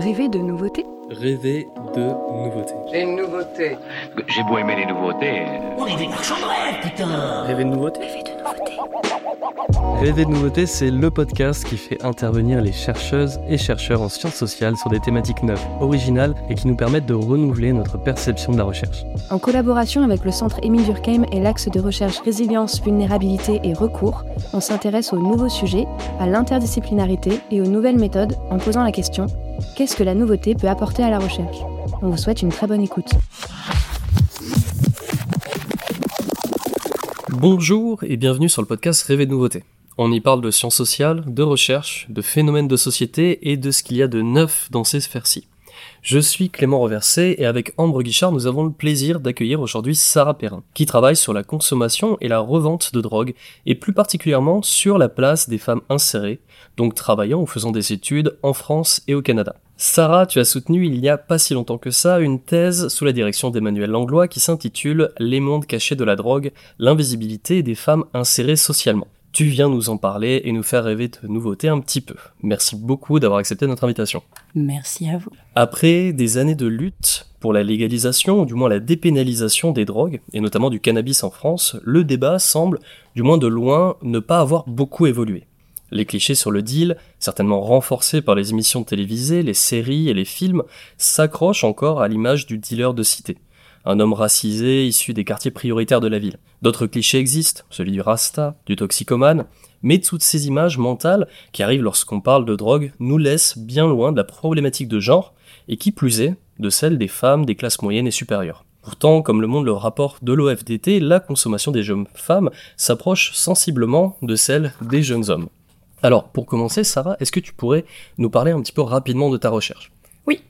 Rêver de nouveautés Rêver de nouveautés. Les nouveautés. J'ai beau aimer les nouveautés. On est des marchands de rêve, putain Rêver de nouveautés Rêver de nouveautés Rêver de nouveautés, c'est le podcast qui fait intervenir les chercheuses et chercheurs en sciences sociales sur des thématiques neuves, originales et qui nous permettent de renouveler notre perception de la recherche. En collaboration avec le centre Émile Durkheim et l'axe de recherche résilience, vulnérabilité et recours, on s'intéresse aux nouveaux sujets, à l'interdisciplinarité et aux nouvelles méthodes en posant la question qu'est-ce que la nouveauté peut apporter à la recherche? On vous souhaite une très bonne écoute. Bonjour et bienvenue sur le podcast Rêver de nouveautés. On y parle de sciences sociales, de recherche, de phénomènes de société et de ce qu'il y a de neuf dans ces sphères-ci. Je suis Clément Reversé et avec Ambre Guichard, nous avons le plaisir d'accueillir aujourd'hui Sarah Perrin, qui travaille sur la consommation et la revente de drogue, et plus particulièrement sur la place des femmes insérées, donc travaillant ou faisant des études en France et au Canada. Sarah, tu as soutenu il n'y a pas si longtemps que ça une thèse sous la direction d'Emmanuel Langlois qui s'intitule Les mondes cachés de la drogue, l'invisibilité des femmes insérées socialement. Tu viens nous en parler et nous faire rêver de nouveautés un petit peu. Merci beaucoup d'avoir accepté notre invitation. Merci à vous. Après des années de lutte pour la légalisation, ou du moins la dépénalisation des drogues, et notamment du cannabis en France, le débat semble, du moins de loin, ne pas avoir beaucoup évolué. Les clichés sur le deal, certainement renforcés par les émissions télévisées, les séries et les films, s'accrochent encore à l'image du dealer de cité. Un homme racisé issu des quartiers prioritaires de la ville. D'autres clichés existent, celui du rasta, du toxicomane, mais toutes ces images mentales qui arrivent lorsqu'on parle de drogue nous laissent bien loin de la problématique de genre, et qui plus est, de celle des femmes des classes moyennes et supérieures. Pourtant, comme le montre le rapport de l'OFDT, la consommation des jeunes femmes s'approche sensiblement de celle des jeunes hommes. Alors, pour commencer, Sarah, est-ce que tu pourrais nous parler un petit peu rapidement de ta recherche? Oui,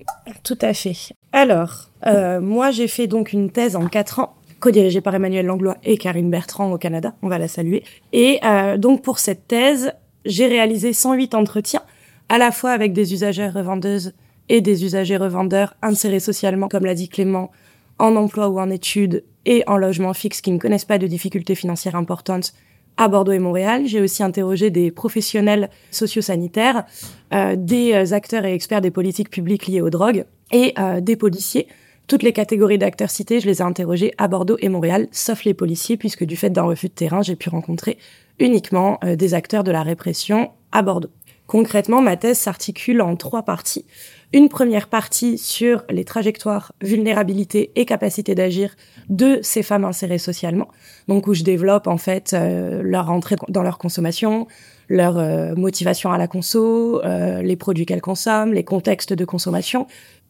tout à fait. Alors, euh, moi j'ai fait donc une thèse en quatre ans co-dirigée par Emmanuel Langlois et Karine Bertrand au Canada, on va la saluer. Et euh, donc pour cette thèse, j'ai réalisé 108 entretiens, à la fois avec des usagères revendeuses et des usagers revendeurs insérés socialement, comme l'a dit Clément, en emploi ou en études et en logement fixe qui ne connaissent pas de difficultés financières importantes à Bordeaux et Montréal. J'ai aussi interrogé des professionnels sociosanitaires, euh, des acteurs et experts des politiques publiques liées aux drogues et euh, des policiers. Toutes les catégories d'acteurs cités, je les ai interrogés à Bordeaux et Montréal, sauf les policiers, puisque du fait d'un refus de terrain, j'ai pu rencontrer uniquement euh, des acteurs de la répression à Bordeaux. Concrètement, ma thèse s'articule en trois parties. Une première partie sur les trajectoires, vulnérabilité et capacité d'agir de ces femmes insérées socialement. Donc où je développe en fait euh, leur entrée dans leur consommation, leur euh, motivation à la conso, euh, les produits qu'elles consomment, les contextes de consommation,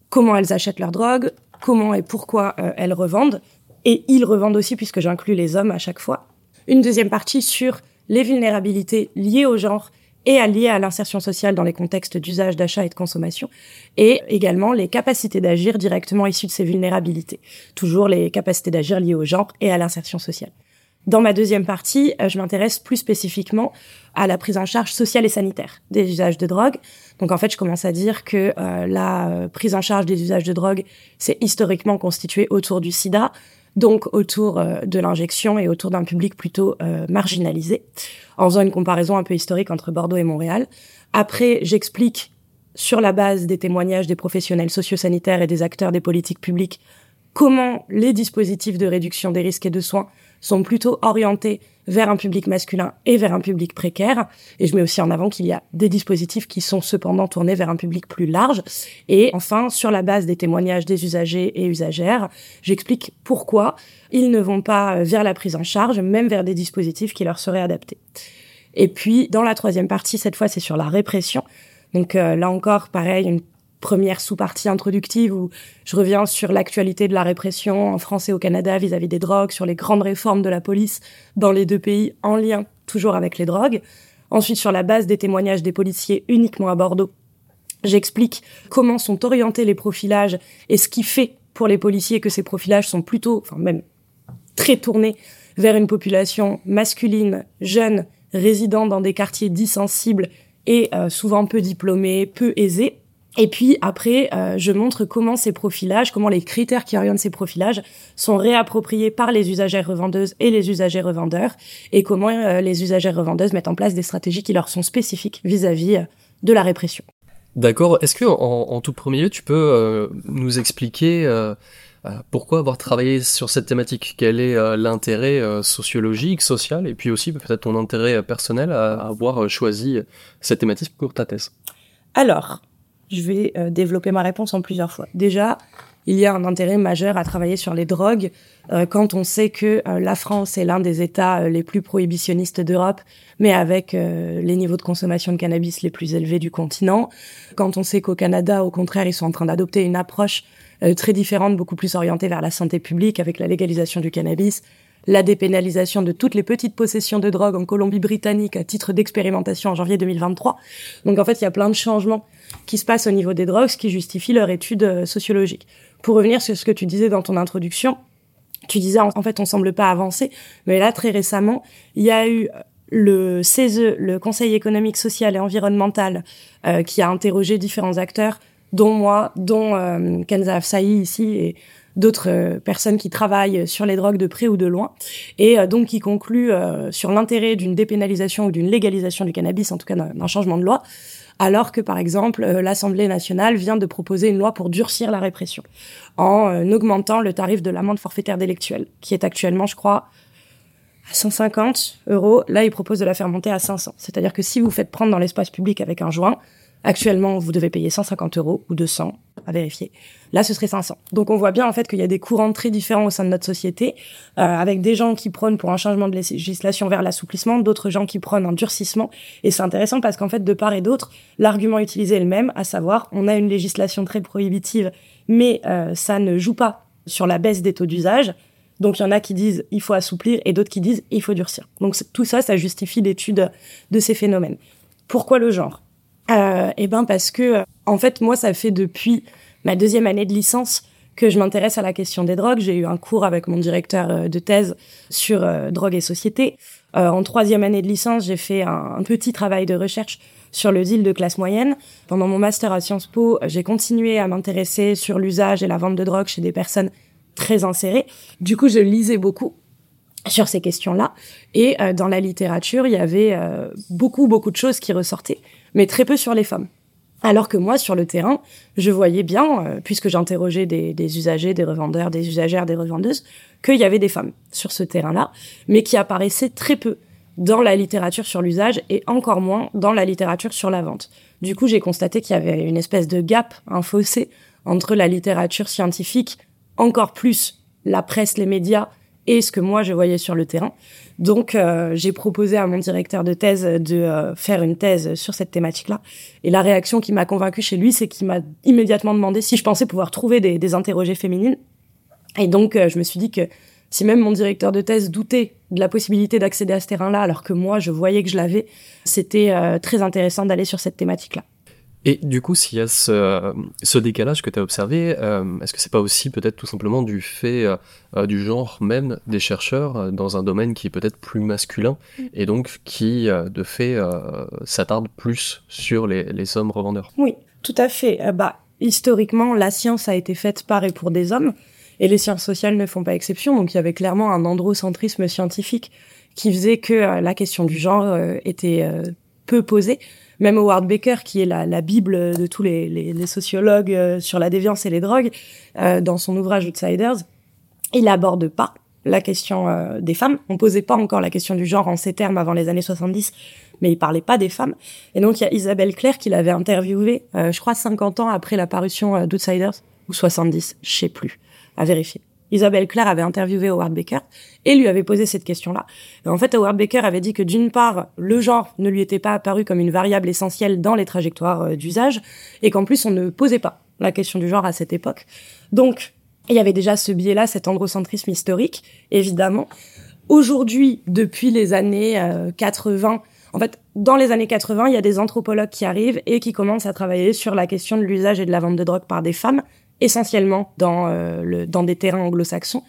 comment elles achètent leur drogue, comment et pourquoi elles revendent. Et ils revendent aussi puisque j'inclus les hommes à chaque fois. Une deuxième partie sur les vulnérabilités liées au genre et à lier à l'insertion sociale dans les contextes d'usage, d'achat et de consommation, et également les capacités d'agir directement issues de ces vulnérabilités. Toujours les capacités d'agir liées au genre et à l'insertion sociale. Dans ma deuxième partie, je m'intéresse plus spécifiquement à la prise en charge sociale et sanitaire des usages de drogue. Donc en fait, je commence à dire que euh, la prise en charge des usages de drogue, c'est historiquement constitué autour du sida, donc autour euh, de l'injection et autour d'un public plutôt euh, marginalisé, en faisant une comparaison un peu historique entre Bordeaux et Montréal. Après, j'explique sur la base des témoignages des professionnels sociosanitaires et des acteurs des politiques publiques comment les dispositifs de réduction des risques et de soins sont plutôt orientés vers un public masculin et vers un public précaire. Et je mets aussi en avant qu'il y a des dispositifs qui sont cependant tournés vers un public plus large. Et enfin, sur la base des témoignages des usagers et usagères, j'explique pourquoi ils ne vont pas vers la prise en charge, même vers des dispositifs qui leur seraient adaptés. Et puis, dans la troisième partie, cette fois, c'est sur la répression. Donc euh, là encore, pareil, une première sous-partie introductive où je reviens sur l'actualité de la répression en France et au Canada vis-à-vis des drogues, sur les grandes réformes de la police dans les deux pays en lien toujours avec les drogues. Ensuite, sur la base des témoignages des policiers uniquement à Bordeaux, j'explique comment sont orientés les profilages et ce qui fait pour les policiers que ces profilages sont plutôt, enfin même très tournés vers une population masculine, jeune, résidant dans des quartiers dits sensibles et euh, souvent peu diplômés, peu aisés, et puis après, euh, je montre comment ces profilages, comment les critères qui orientent ces profilages sont réappropriés par les usagères revendeuses et les usagers revendeurs, et comment euh, les usagères revendeuses mettent en place des stratégies qui leur sont spécifiques vis-à-vis euh, de la répression. D'accord. Est-ce que en, en, tout premier lieu, tu peux euh, nous expliquer euh, pourquoi avoir travaillé sur cette thématique? Quel est l'intérêt sociologique, social, et puis aussi peut-être ton intérêt personnel à avoir choisi cette thématique pour ta thèse? Alors, je vais développer ma réponse en plusieurs fois. Déjà, il y a un intérêt majeur à travailler sur les drogues euh, quand on sait que euh, la France est l'un des États euh, les plus prohibitionnistes d'Europe, mais avec les niveaux de consommation de cannabis les plus élevés du continent. Quand on sait qu'au Canada, au contraire, ils sont en train d'adopter une approche très différente, beaucoup plus orientée vers la santé publique, avec la légalisation du cannabis, la dépénalisation de toutes les petites possessions de drogue en Colombie-Britannique à titre d'expérimentation en janvier 2023. Donc en fait, il y a plein de changements qui se passent au niveau des drogues, ce qui justifie leur étude sociologique. Pour revenir sur ce que tu disais dans ton introduction, tu disais en fait on semble pas avancer, mais là très récemment, il y a eu le CESE, le Conseil économique, social et environnemental, euh, qui a interrogé différents acteurs, dont moi, dont euh, Kenza Afsahi ici et d'autres euh, personnes qui travaillent sur les drogues de près ou de loin, et euh, donc qui conclut sur l'intérêt d'une dépénalisation ou d'une légalisation du cannabis, en tout cas d'un changement de loi, alors que par exemple euh, l'Assemblée nationale vient de proposer une loi pour durcir la répression en euh, augmentant le tarif de l'amende forfaitaire délictuelle, qui est actuellement, je crois, à 150 euros. Là, il propose de la faire monter à 500. C'est-à-dire que si vous faites prendre dans l'espace public avec un joint, Actuellement, vous devez payer 150 euros ou 200 à vérifier. Là, ce serait 500. Donc, on voit bien en fait qu'il y a des courants très différents au sein de notre société, euh, avec des gens qui prônent pour un changement de législation vers l'assouplissement, d'autres gens qui prônent un durcissement. Et c'est intéressant parce qu'en fait, de part et d'autre, l'argument utilisé est le même, à savoir, on a une législation très prohibitive, mais euh, ça ne joue pas sur la baisse des taux d'usage. Donc il y en a qui disent il faut assouplir et d'autres qui disent il faut durcir. Donc tout ça, ça justifie l'étude de ces phénomènes. Pourquoi le genre? Euh, Eh ben parce que en fait moi ça fait depuis ma deuxième année de licence que je m'intéresse à la question des drogues. J'ai eu un cours avec mon directeur euh, de thèse sur euh, drogue et société. Euh, en troisième année de licence, j'ai fait un, petit travail de recherche sur le deal de classe moyenne. Pendant mon master à Sciences Po, j'ai continué à m'intéresser sur l'usage et la vente de drogue chez des personnes très insérées. Du coup, je lisais beaucoup sur ces questions-là. Et euh, dans la littérature, il y avait beaucoup, beaucoup de choses qui ressortaient, mais très peu sur les femmes. Alors que moi, sur le terrain, je voyais bien, euh, puisque j'interrogeais des, des, usagers, des revendeurs, des usagères, des revendeuses, qu'il y avait des femmes sur ce terrain-là, mais qui apparaissaient très peu dans la littérature sur l'usage et encore moins dans la littérature sur la vente. Du coup, j'ai constaté qu'il y avait une espèce de gap, un fossé entre la littérature scientifique, encore plus la presse, les médias et ce que moi je voyais sur le terrain. Donc euh, j'ai proposé à mon directeur de thèse de euh, faire une thèse sur cette thématique-là. Et la réaction qui m'a convaincue chez lui, c'est qu'il m'a immédiatement demandé si je pensais pouvoir trouver des, des interrogés féminines. Et donc euh, je me suis dit que si même mon directeur de thèse doutait de la possibilité d'accéder à ce terrain-là, alors que moi je voyais que je l'avais, c'était très intéressant d'aller sur cette thématique-là. Et du coup, s'il y a ce, ce décalage que tu as observé, euh, est-ce que c'est pas aussi peut-être tout simplement du fait euh, du genre même des chercheurs euh, dans un domaine qui est peut-être plus masculin mm. et donc qui, euh, de fait, euh, s'attarde plus sur les, les hommes revendeurs? Oui, tout à fait. bah, historiquement, la science a été faite par et pour des hommes et les sciences sociales ne font pas exception. Donc il y avait clairement un androcentrisme scientifique qui faisait que la question du genre était peu posée même Howard Baker, qui est la, la bible de tous les, les, les sociologues euh, sur la déviance et les drogues, euh, dans son ouvrage Outsiders, il aborde pas la question euh, des femmes. On posait pas encore la question du genre en ces termes avant les années 70, mais il parlait pas des femmes. Et donc il y a Isabelle Claire qui l'avait interviewé, euh, je crois 50 ans après la parution euh, d'Outsiders, ou 70, je sais plus, à vérifier. Isabelle Claire avait interviewé Howard Baker et lui avait posé cette question-là. en fait, Howard Baker avait dit que d'une part, le genre ne lui était pas apparu comme une variable essentielle dans les trajectoires euh, d'usage et qu'en plus, on ne posait pas la question du genre à cette époque. Donc, il y avait déjà ce biais-là, cet androcentrisme historique, évidemment. Aujourd'hui, depuis les années 80, euh, en fait, dans les années 80, il y a des anthropologues qui arrivent et qui commencent à travailler sur la question de l'usage et de la vente de drogue par des femmes, essentiellement dans, euh, le, dans des terrains anglo-saxons.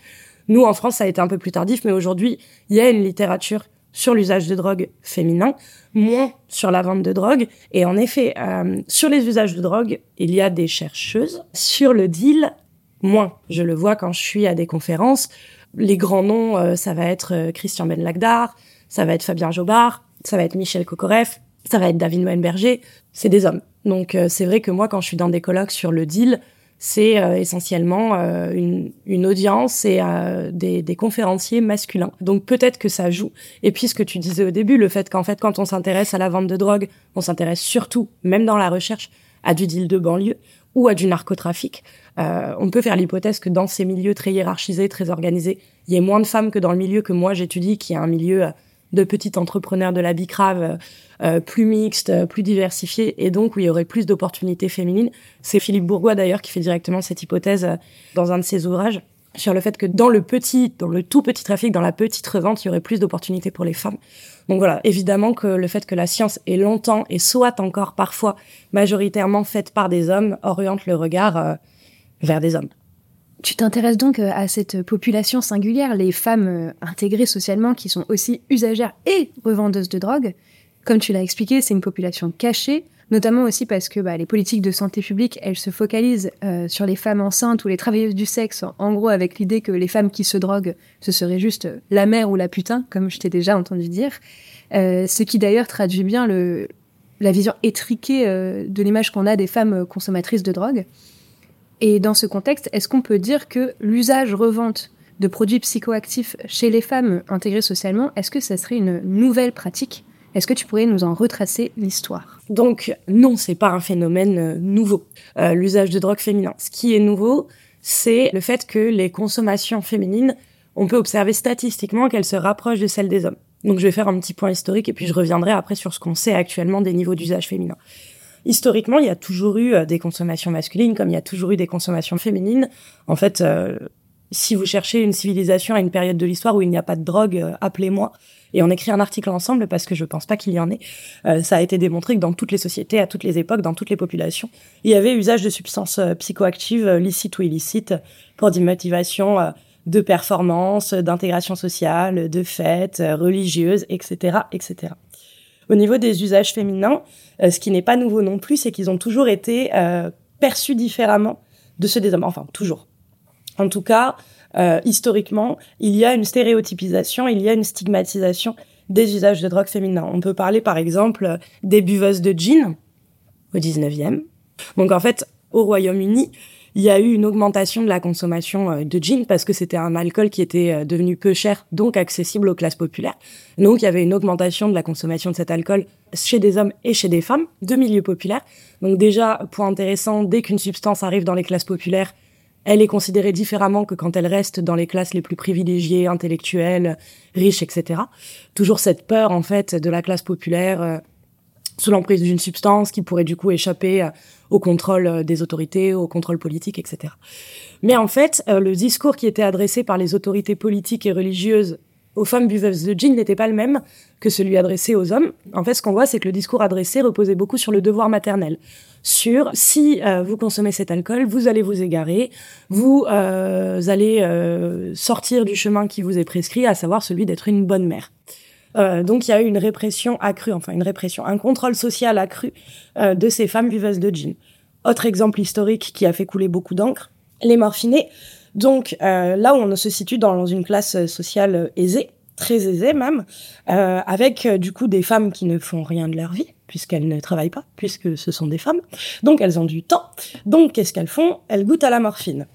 Nous, en France, ça a été un peu plus tardif, mais aujourd'hui, il y a une littérature sur l'usage de drogue féminin, moins sur la vente de drogue. Et en effet, euh, sur les usages de drogue, il y a des chercheuses. Sur le deal, moins. Je le vois quand je suis à des conférences. Les grands noms, euh, ça va être Christian Ben Lagdar, ça va être Fabien Jobard, ça va être Michel Kokoreff, ça va être David Moenberger, c'est des hommes. Donc c'est vrai que moi, quand je suis dans des colloques sur le deal, c'est euh, essentiellement euh, une, une, audience et des, des, conférenciers masculins. Donc peut-être que ça joue. Et puis ce que tu disais au début, le fait qu'en fait, quand on s'intéresse à la vente de drogue, on s'intéresse surtout, même dans la recherche, à du deal de banlieue ou à du narcotrafic. on peut faire l'hypothèse que dans ces milieux très hiérarchisés, très organisés, il y ait moins de femmes que dans le milieu que moi j'étudie, qui est un milieu de petits entrepreneurs de la bicrave euh, plus mixte, euh, plus diversifié, et donc où il y aurait plus d'opportunités féminines. C'est Philippe Bourgois d'ailleurs qui fait directement cette hypothèse euh, dans un de ses ouvrages sur le fait que dans le petit, dans le tout petit trafic, dans la petite revente, il y aurait plus d'opportunités pour les femmes. Donc voilà, évidemment que le fait que la science est longtemps et soit encore parfois majoritairement faite par des hommes oriente le regard vers des hommes. Tu t'intéresses donc euh, à cette population singulière, les femmes euh, intégrées socialement qui sont aussi usagères et revendeuses de drogue. Comme tu l'as expliqué, c'est une population cachée, notamment aussi parce que bah, les politiques de santé publique, elles se focalisent euh, sur les femmes enceintes ou les travailleuses du sexe, en gros avec l'idée que les femmes qui se droguent, ce serait juste la mère ou la putain, comme je t'ai déjà entendu dire. ce qui d'ailleurs traduit bien la vision étriquée de l'image qu'on a des femmes consommatrices de drogue. Et dans ce contexte, est-ce qu'on peut dire que l'usage-revente de produits psychoactifs chez les femmes intégrées socialement, est-ce que ça serait une nouvelle pratique? Est-ce que tu pourrais nous en retracer l'histoire? Donc non, c'est pas un phénomène euh, nouveau. Euh, l'usage de drogue féminin. Ce qui est nouveau, c'est le fait que les consommations féminines, on peut observer statistiquement qu'elles se rapprochent de celles des hommes. Donc je vais faire un petit point historique et puis je reviendrai après sur ce qu'on sait actuellement des niveaux d'usage féminin historiquement, il y a toujours eu euh, des consommations masculines comme il y a toujours eu des consommations féminines. En fait, euh, si vous cherchez une civilisation à une période de l'histoire où il n'y a pas de drogue, euh, appelez-moi et on écrit un article ensemble parce que je pense pas qu'il y en ait. ça a été démontré que dans toutes les sociétés, à toutes les époques, dans toutes les populations, il y avait usage de substances psychoactives, licites ou illicites, pour des motivations de performance, d'intégration sociale, de fêtes religieuses, etc., etc. Au niveau des usages féminins, euh, ce qui n'est pas nouveau non plus, c'est qu'ils ont toujours été euh, perçus différemment de ceux des hommes. Enfin, toujours. En tout cas, euh, historiquement, il y a une stéréotypisation, il y a une stigmatisation des usages de drogue féminins. On peut parler par exemple des buveuses de gin au 19e. Donc en fait, au Royaume-Uni, il y a eu une augmentation de la consommation euh, de gin parce que c'était un alcool qui était euh, devenu peu cher, donc accessible aux classes populaires. Donc il y avait une augmentation de la consommation de cet alcool chez des hommes et chez des femmes de milieux populaires. Donc déjà, point intéressant, dès qu'une substance arrive dans les classes populaires, elle est considérée différemment que quand elle reste dans les classes les plus privilégiées, intellectuelles, riches, etc. Toujours cette peur en fait de la classe populaire euh, sous l'emprise d'une substance qui pourrait du coup échapper au contrôle euh, des autorités, au contrôle politique, etc. Mais en fait, euh, le discours qui était adressé par les autorités politiques et religieuses aux femmes buveuses de gin n'était pas le même que celui adressé aux hommes. En fait, ce qu'on voit, c'est que le discours adressé reposait beaucoup sur le devoir maternel. Sur si euh, vous consommez cet alcool, vous allez vous égarer, vous allez sortir du chemin qui vous est prescrit, à savoir celui d'être une bonne mère. Euh, donc il y a eu une répression accrue, enfin une répression, un contrôle social accru euh, de ces femmes buveuses de gin. Autre exemple historique qui a fait couler beaucoup d'encre, les morphinés. Donc euh, là où on se situe dans une classe sociale aisée, très aisée même, avec du coup des femmes qui ne font rien de leur vie puisqu'elles ne travaillent pas, puisque ce sont des femmes. Donc elles ont du temps. Donc qu'est-ce qu'elles font? Elles goûtent à la morphine.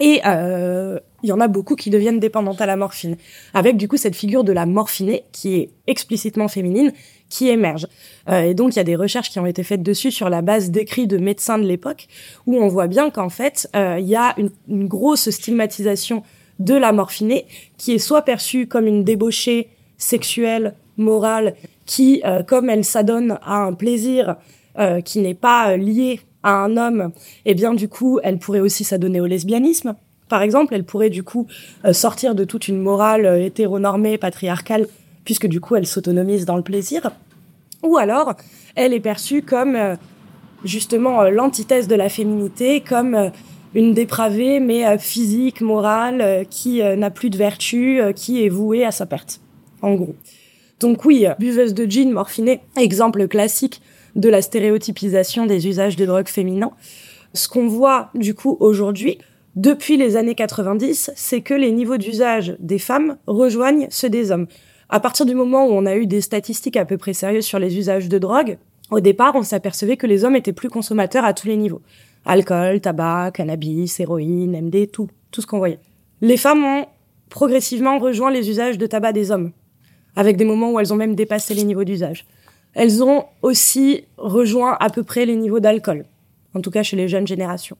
Et euh, il y en a beaucoup qui deviennent dépendantes à la morphine, avec du coup cette figure de la morphinée qui est explicitement féminine, qui émerge. Euh, et donc il y a des recherches qui ont été faites dessus sur la base d'écrits de médecins de l'époque, où on voit bien qu'en fait euh, il y a une, grosse stigmatisation de la morphinée, qui est soit perçue comme une débauchée sexuelle, morale, qui, euh, comme elle s'adonne à un plaisir qui n'est pas lié à un homme, eh bien du coup, elle pourrait aussi s'adonner au lesbianisme. Par exemple, elle pourrait du coup euh, sortir de toute une morale euh, hétéronormée, patriarcale, puisque du coup, elle s'autonomise dans le plaisir. Ou alors, elle est perçue comme euh, justement l'antithèse de la féminité, comme une dépravée mais physique, morale, qui n'a plus de vertu, qui est vouée à sa perte, en gros. Donc oui, buveuse de gin morphinée, exemple classique de la stéréotypisation des usages de drogue féminins. Ce qu'on voit du coup aujourd'hui, depuis les années 90, c'est que les niveaux d'usage des femmes rejoignent ceux des hommes. À partir du moment où on a eu des statistiques à peu près sérieuses sur les usages de drogue, au départ, on s'apercevait que les hommes étaient plus consommateurs à tous les niveaux. Alcool, tabac, cannabis, héroïne, MD, tout, tout ce qu'on voyait. Les femmes ont progressivement rejoint les usages de tabac des hommes, avec des moments où elles ont même dépassé les niveaux d'usage. Elles ont aussi rejoint à peu près les niveaux d'alcool, en tout cas chez les jeunes générations.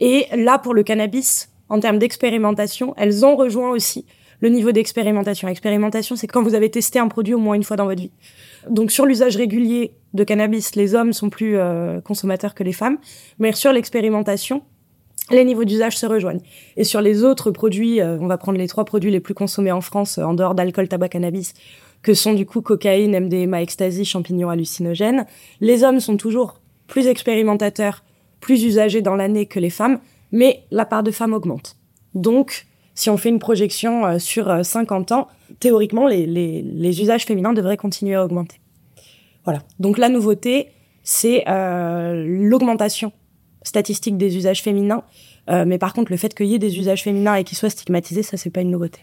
Et là, pour le cannabis, en termes d'expérimentation, elles ont rejoint aussi le niveau d'expérimentation. Expérimentation, c'est quand vous avez testé un produit au moins une fois dans votre vie. Donc sur l'usage régulier de cannabis, les hommes sont plus euh, consommateurs que les femmes, mais sur l'expérimentation, les niveaux d'usage se rejoignent. Et sur les autres produits, euh, on va prendre les trois produits les plus consommés en France, euh, en dehors d'alcool, tabac, cannabis, que sont du coup cocaïne, MDMA, ecstasy, champignons hallucinogènes. Les hommes sont toujours plus expérimentateurs, plus usagers dans l'année que les femmes, mais la part de femmes augmente. Donc, si on fait une projection euh, sur 50 ans, théoriquement, les, les, les, usages féminins devraient continuer à augmenter. Voilà. Donc la nouveauté, c'est euh, l'augmentation statistique des usages féminins. Euh, mais par contre, le fait qu'il y ait des usages féminins et qu'ils soient stigmatisés, ça, c'est pas une nouveauté.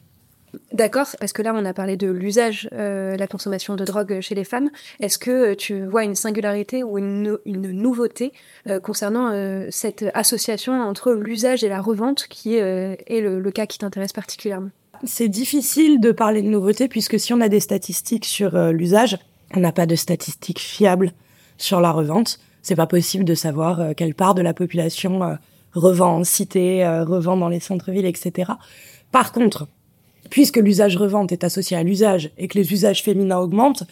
D'accord, parce que là on a parlé de l'usage, euh, la consommation de drogue chez les femmes. Est-ce que tu vois une singularité ou une, une nouveauté euh, concernant euh, cette association entre l'usage et la revente qui est, est le, le, cas qui t'intéresse particulièrement? C'est difficile de parler de nouveauté puisque si on a des statistiques sur l'usage, on n'a pas de statistiques fiables sur la revente. C'est pas possible de savoir quelle part de la population revend en cité, revend dans les centres-villes, etc. Par contre, puisque l'usage revente est associé à l'usage et que les usages féminins augmentent,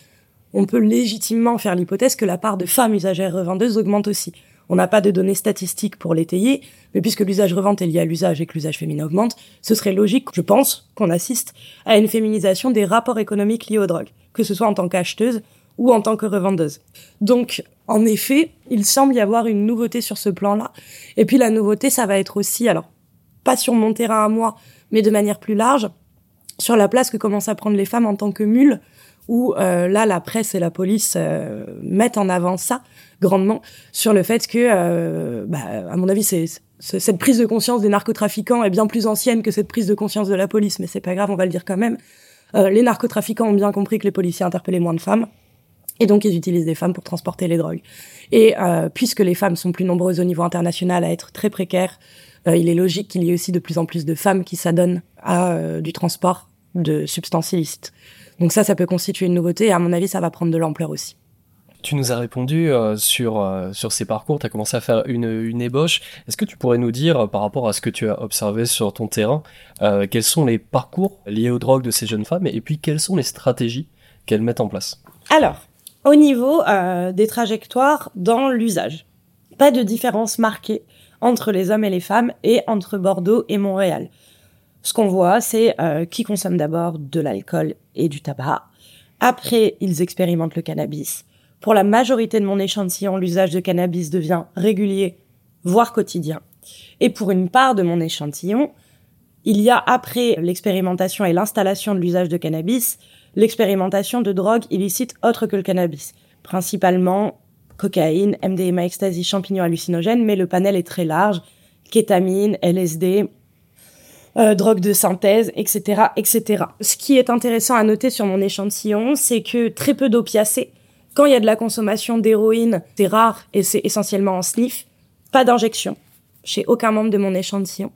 on peut légitimement faire l'hypothèse que la part de femmes usagères revendeuses augmente aussi. On n'a pas de données statistiques pour l'étayer, mais puisque l'usage revente est lié à l'usage et que l'usage féminin augmente, ce serait logique, je pense, qu'on assiste à une féminisation des rapports économiques liés aux drogues, que ce soit en tant qu'acheteuse ou en tant que revendeuse. Donc, en effet, il semble y avoir une nouveauté sur ce plan-là. Et puis la nouveauté, ça va être aussi, alors, pas sur mon terrain à moi, mais de manière plus large, sur la place que commencent à prendre les femmes en tant que mules, où euh, là la presse et la police euh, mettent en avant ça grandement sur le fait que, euh, bah, à mon avis, c'est cette prise de conscience des narcotrafiquants est bien plus ancienne que cette prise de conscience de la police, mais c'est pas grave, on va le dire quand même. les narcotrafiquants ont bien compris que les policiers interpellaient moins de femmes. Et donc, ils utilisent des femmes pour transporter les drogues. Et puisque les femmes sont plus nombreuses au niveau international à être très précaires, euh, il est logique qu'il y ait aussi de plus en plus de femmes qui s'adonnent à euh, du transport de substances illicites. Donc ça, ça peut constituer une nouveauté et à mon avis, ça va prendre de l'ampleur aussi. Tu nous as répondu euh, sur, euh, sur ces parcours, tu as commencé à faire une, une ébauche. Est-ce que tu pourrais nous dire, par rapport à ce que tu as observé sur ton terrain, euh, quels sont les parcours liés aux drogues de ces jeunes femmes et puis quelles sont les stratégies qu'elles mettent en place? Alors, au niveau des trajectoires dans l'usage, pas de différence marquée entre les hommes et les femmes et entre Bordeaux et Montréal. Ce qu'on voit, c'est euh, qui consomme d'abord de l'alcool et du tabac. Après, ils expérimentent le cannabis. Pour la majorité de mon échantillon, l'usage de cannabis devient régulier, voire quotidien. Et pour une part de mon échantillon, il y a après l'expérimentation et l'installation de l'usage de cannabis, l'expérimentation de drogues illicites autres que le cannabis, principalement cocaïne, MDMA, ecstasy, champignons hallucinogènes, mais le panel est très large, kétamine, LSD, euh, drogue de synthèse, etc., etc. Ce qui est intéressant à noter sur mon échantillon, c'est que très peu d'opiacés. Quand il y a de la consommation d'héroïne, c'est rare et c'est essentiellement en sniff. Pas d'injection chez aucun membre de mon échantillon.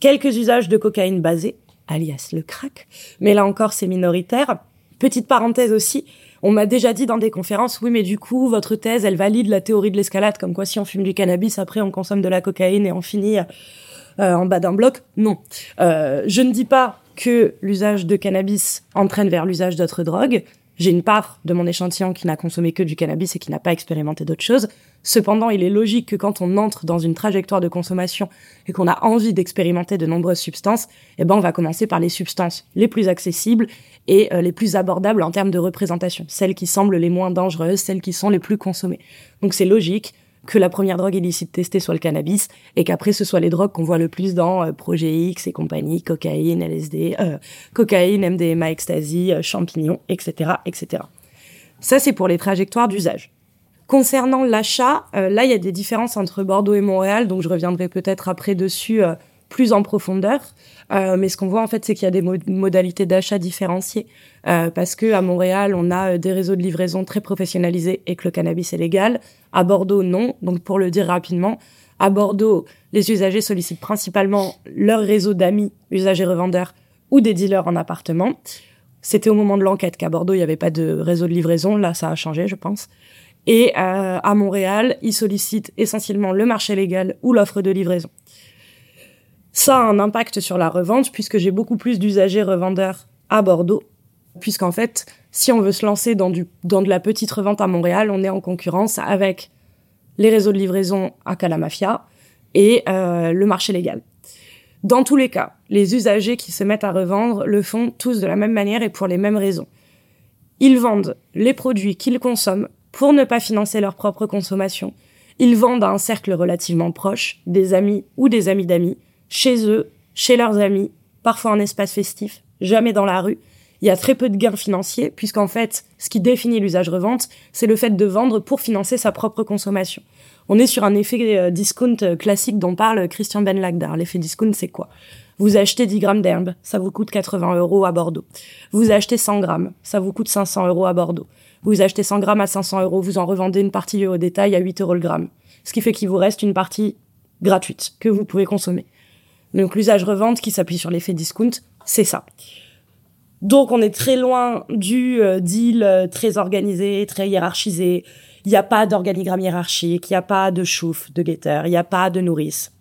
Quelques usages de cocaïne basée, alias le crack, mais là encore c'est minoritaire. Petite parenthèse aussi, on m'a déjà dit dans des conférences, oui, mais du coup, votre thèse, elle valide la théorie de l'escalade, comme quoi si on fume du cannabis, après on consomme de la cocaïne et on finit euh, en bas d'un bloc. Non. Euh, je ne dis pas que l'usage de cannabis entraîne vers l'usage d'autres drogues. J'ai une part de mon échantillon qui n'a consommé que du cannabis et qui n'a pas expérimenté d'autres choses. Cependant, il est logique que quand on entre dans une trajectoire de consommation et qu'on a envie d'expérimenter de nombreuses substances, eh ben, on va commencer par les substances les plus accessibles et euh, les plus abordables en termes de représentation. Celles qui semblent les moins dangereuses, celles qui sont les plus consommées. Donc c'est logique que la première drogue illicite testée soit le cannabis et qu'après ce soit les drogues qu'on voit le plus dans euh, Projet X et compagnie, cocaïne, LSD, euh, cocaïne, MDMA, ecstasy, euh, champignons, etc., etc. Ça c'est pour les trajectoires d'usage. Concernant l'achat, là il y a des différences entre Bordeaux et Montréal, donc je reviendrai peut-être après dessus plus en profondeur. Euh, mais ce qu'on voit en fait, c'est qu'il y a des modalités d'achat différenciées euh, parce que à Montréal, on a euh, des réseaux de livraison très professionnalisés et que le cannabis est légal. À Bordeaux, non. Donc pour le dire rapidement, à Bordeaux, les usagers sollicitent principalement leur réseau d'amis, usagers revendeurs ou des dealers en appartement. C'était au moment de l'enquête qu'à Bordeaux, il n'y avait pas de réseau de livraison. Là, ça a changé, je pense. Et à Montréal, ils sollicitent essentiellement le marché légal ou l'offre de livraison. Ça a un impact sur la revente puisque j'ai beaucoup plus d'usagers revendeurs à Bordeaux. Puisqu'en fait, si on veut se lancer dans, du, dans de la petite revente à Montréal, on est en concurrence avec les réseaux de livraison à Calamafia et euh, le marché légal. Dans tous les cas, les usagers qui se mettent à revendre le font tous de la même manière et pour les mêmes raisons. Ils vendent les produits qu'ils consomment pour ne pas financer leur propre consommation. Ils vendent à un cercle relativement proche, des amis ou des amis d'amis, chez eux, chez leurs amis, parfois en espace festif, jamais dans la rue. Il y a très peu de gains financiers, puisqu'en fait, ce qui définit l'usage revente, c'est le fait de vendre pour financer sa propre consommation. On est sur un effet euh, discount euh, classique dont parle Christian Ben Lagdar. L'effet discount, c'est quoi? Vous achetez 10 grammes d'herbe, ça vous coûte 80 euros à Bordeaux. Vous achetez 100 grammes, ça vous coûte 500 euros à Bordeaux. Vous achetez 100 grammes à 500 euros, vous en revendez une partie au détail à 8 euros le gramme. Ce qui fait qu'il vous reste une partie gratuite que vous pouvez consommer. Donc l'usage revente qui s'appuie sur l'effet discount, c'est ça. Donc on est très loin du euh, deal euh, très organisé, très hiérarchisé. Il n'y a pas d'organigramme hiérarchique, il n'y a pas de chouf, de guetteur, il n'y a pas de nourrice,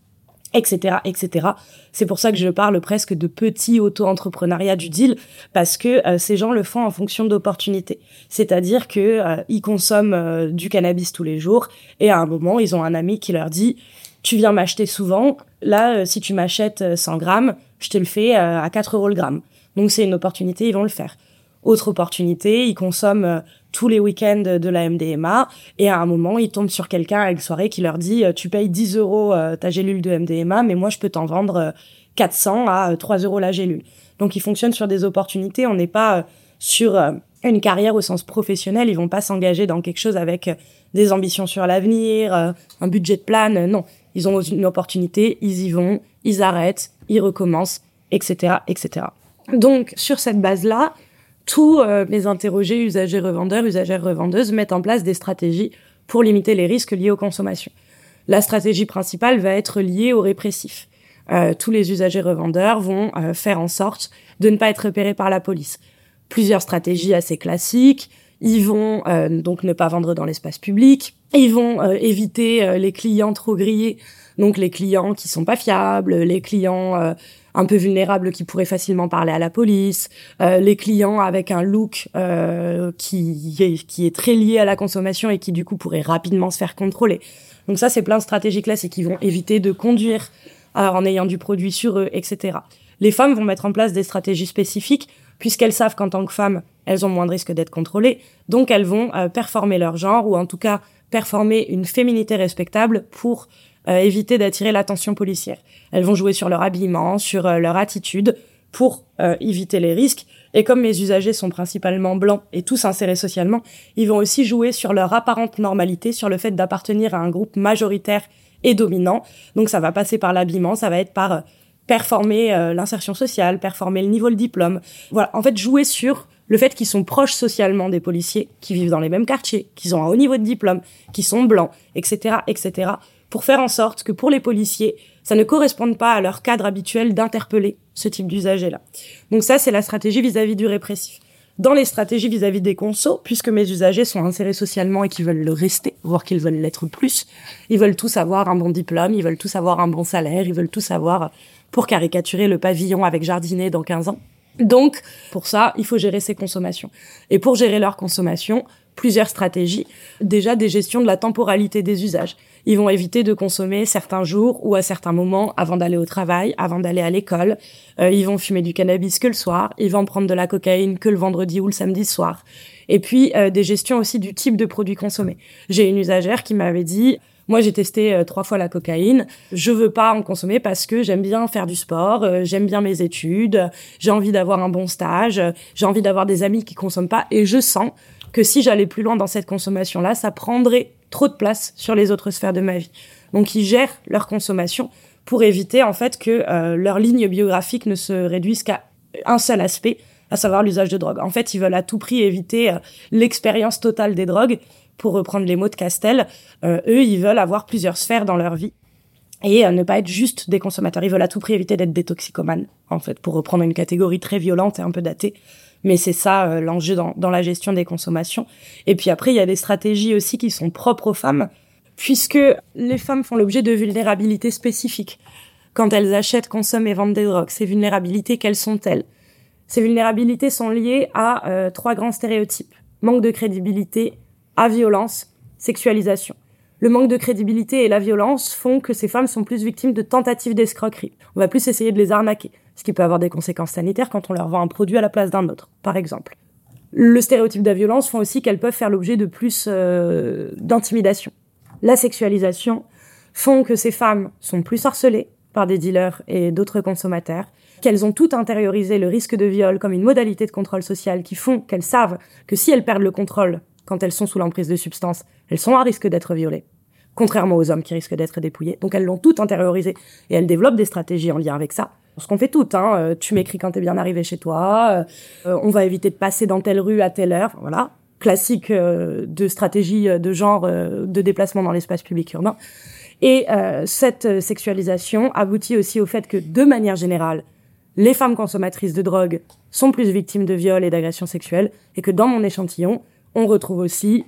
etc., etc. C'est pour ça que je parle presque de petit auto-entrepreneuriat du deal, parce que euh, ces gens le font en fonction d'opportunités. C'est-à-dire que ils consomment du cannabis tous les jours, et à un moment, ils ont un ami qui leur dit tu viens m'acheter souvent. Là, euh, si tu m'achètes 100 euh, grammes, je te le fais euh, à 4 euros le gramme. Donc c'est une opportunité, ils vont le faire. Autre opportunité, ils consomment tous les week-ends de la MDMA et à un moment, ils tombent sur quelqu'un à une soirée qui leur dit tu payes 10 euros ta gélule de MDMA, mais moi je peux t'en vendre 400 à 3 euros la gélule. Donc ils fonctionnent sur des opportunités. On n'est pas sur une carrière au sens professionnel. Ils vont pas s'engager dans quelque chose avec des ambitions sur l'avenir, un budget de plan. Non, ils ont une opportunité, ils y vont, ils arrêtent, ils recommencent, etc.. Donc, sur cette base-là, tous euh, les interrogés, usagers revendeurs, usagères revendeuses, mettent en place des stratégies pour limiter les risques liés aux consommations. La stratégie principale va être liée au répressif. Euh, tous les usagers revendeurs vont euh, faire en sorte de ne pas être repérés par la police. Plusieurs stratégies assez classiques. Ils vont donc ne pas vendre dans l'espace public, ils vont euh, éviter euh, les clients trop grillés, donc les clients qui sont pas fiables, les clients euh, un peu vulnérables qui pourraient facilement parler à la police, les clients avec un look qui est, qui est très lié à la consommation et qui du coup pourrait rapidement se faire contrôler. Donc ça, c'est plein de stratégies classiques qui vont éviter de conduire en ayant du produit sur eux, etc. Les femmes vont mettre en place des stratégies spécifiques puisqu'elles savent qu'en tant que femmes, elles ont moins de risques d'être contrôlées, donc elles vont performer leur genre ou en tout cas performer une féminité respectable pour euh, éviter d'attirer l'attention policière. Elles vont jouer sur leur habillement, sur euh, leur attitude pour euh, éviter les risques. Et comme mes usagers sont principalement blancs et tous insérés socialement, ils vont aussi jouer sur leur apparente normalité, sur le fait d'appartenir à un groupe majoritaire et dominant. Donc ça va passer par l'habillement, ça va être par performer l'insertion sociale, performer le niveau de diplôme. Voilà, en fait jouer sur le fait qu'ils sont proches socialement des policiers, qui vivent dans les mêmes quartiers, qu'ils ont un haut niveau de diplôme, qui sont blancs, etc., etc., pour faire en sorte que pour les policiers, ça ne corresponde pas à leur cadre habituel d'interpeller ce type d'usager-là. Donc ça, c'est la stratégie vis-à-vis du répressif. Dans les stratégies vis-à-vis des consos, puisque mes usagers sont insérés socialement et qu'ils veulent le rester, voire qu'ils veulent l'être plus, ils veulent tous avoir un bon diplôme, ils veulent tous avoir un bon salaire, ils veulent tous avoir, pour caricaturer le pavillon avec jardinet dans 15 ans, donc, pour ça, il faut gérer ses consommations. Et pour gérer leur consommation, plusieurs stratégies. Déjà, des gestions de la temporalité des usages. Ils vont éviter de consommer certains jours ou à certains moments avant d'aller au travail, avant d'aller à l'école. Euh, ils vont fumer du cannabis que le soir. Ils vont prendre de la cocaïne que le vendredi ou le samedi soir. Et puis, euh, des gestions aussi du type de produit consommé. J'ai une usagère qui m'avait dit, moi, j'ai testé euh, trois fois la cocaïne. Je veux pas en consommer parce que j'aime bien faire du sport, euh, j'aime bien mes études, j'ai envie d'avoir un bon stage, j'ai envie d'avoir des amis qui consomment pas et je sens que si j'allais plus loin dans cette consommation-là, ça prendrait trop de place sur les autres sphères de ma vie. Donc ils gèrent leur consommation pour éviter en fait que euh, leur ligne biographique ne se réduise qu'à un seul aspect, à savoir l'usage de drogue. En fait, ils veulent à tout prix éviter l'expérience totale des drogues. Pour reprendre les mots de Castel, euh, eux, ils veulent avoir plusieurs sphères dans leur vie et ne pas être juste des consommateurs. Ils veulent à tout prix éviter d'être des toxicomanes, en fait, pour reprendre une catégorie très violente et un peu datée. Mais c'est ça l'enjeu dans, la gestion des consommations. Et puis après, il y a des stratégies aussi qui sont propres aux femmes puisque les femmes font l'objet de vulnérabilités spécifiques. Quand elles achètent, consomment et vendent des drogues, ces vulnérabilités, quelles sont-elles? Ces vulnérabilités sont liées à euh, trois grands stéréotypes. Manque de crédibilité, à violence, sexualisation. Le manque de crédibilité et la violence font que ces femmes sont plus victimes de tentatives d'escroquerie. On va plus essayer de les arnaquer, ce qui peut avoir des conséquences sanitaires quand on leur vend un produit à la place d'un autre, par exemple. Le stéréotype de la violence font aussi qu'elles peuvent faire l'objet de plus euh, d'intimidation la sexualisation font que ces femmes sont plus harcelées par des dealers et d'autres consommateurs, qu'elles ont tout intériorisé le risque de viol comme une modalité de contrôle social qui font qu'elles savent que si elles perdent le contrôle quand elles sont sous l'emprise de substances, elles sont à risque d'être violées, contrairement aux hommes qui risquent d'être dépouillés. Donc elles l'ont tout intériorisé et elles développent des stratégies en lien avec ça. Ce qu'on fait toutes, hein, euh, tu m'écris quand t'es bien arrivé chez toi, euh, on va éviter de passer dans telle rue à telle heure, voilà classique euh, de stratégie euh, de genre euh, de déplacement dans l'espace public urbain. Et cette sexualisation aboutit aussi au fait que, de manière générale, les femmes consommatrices de drogue sont plus victimes de viols et d'agressions sexuelles, et que dans mon échantillon, on retrouve aussi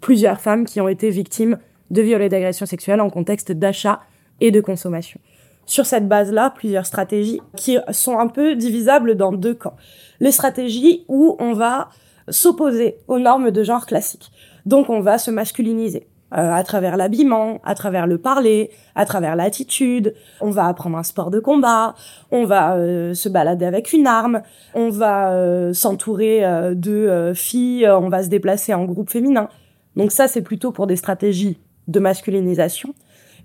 plusieurs femmes qui ont été victimes de viols et d'agressions sexuelles en contexte d'achat et de consommation. Sur cette base-là, plusieurs stratégies qui sont un peu divisables dans deux camps. Les stratégies où on va s'opposer aux normes de genre classiques. Donc on va se masculiniser. Euh, à travers l'habillement, à travers le parler, à travers l'attitude. On va apprendre un sport de combat, on va euh, se balader avec une arme, on va euh, s'entourer de filles, on va se déplacer en groupe féminin. Donc ça, c'est plutôt pour des stratégies de masculinisation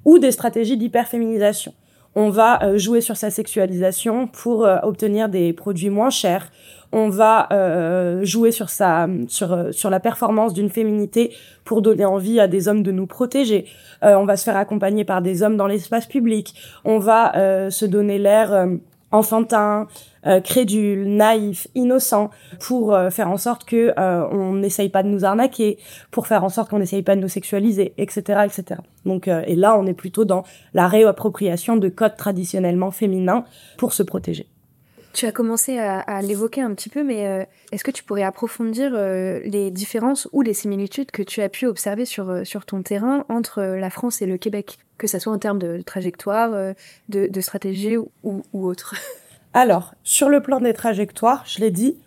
ou des stratégies d'hyperféminisation. On va jouer sur sa sexualisation pour obtenir des produits moins chers on va euh, jouer sur sa sur euh, sur la performance d'une féminité pour donner envie à des hommes de nous protéger. Euh, on va se faire accompagner par des hommes dans l'espace public. On va se donner l'air enfantin, crédule, naïf, innocent, pour faire en sorte que on n'essaye pas de nous arnaquer, pour faire en sorte qu'on n'essaye pas de nous sexualiser, etc., etc. Donc, et là, on est plutôt dans la réappropriation de codes traditionnellement féminins pour se protéger. Tu as commencé à, l'évoquer un petit peu, mais euh, est-ce que tu pourrais approfondir euh, les différences ou les similitudes que tu as pu observer sur, euh, sur ton terrain entre la France et le Québec, que ce soit en termes de trajectoire, de, de, stratégie ou, ou autre? Alors, sur le plan des trajectoires, je l'ai dit,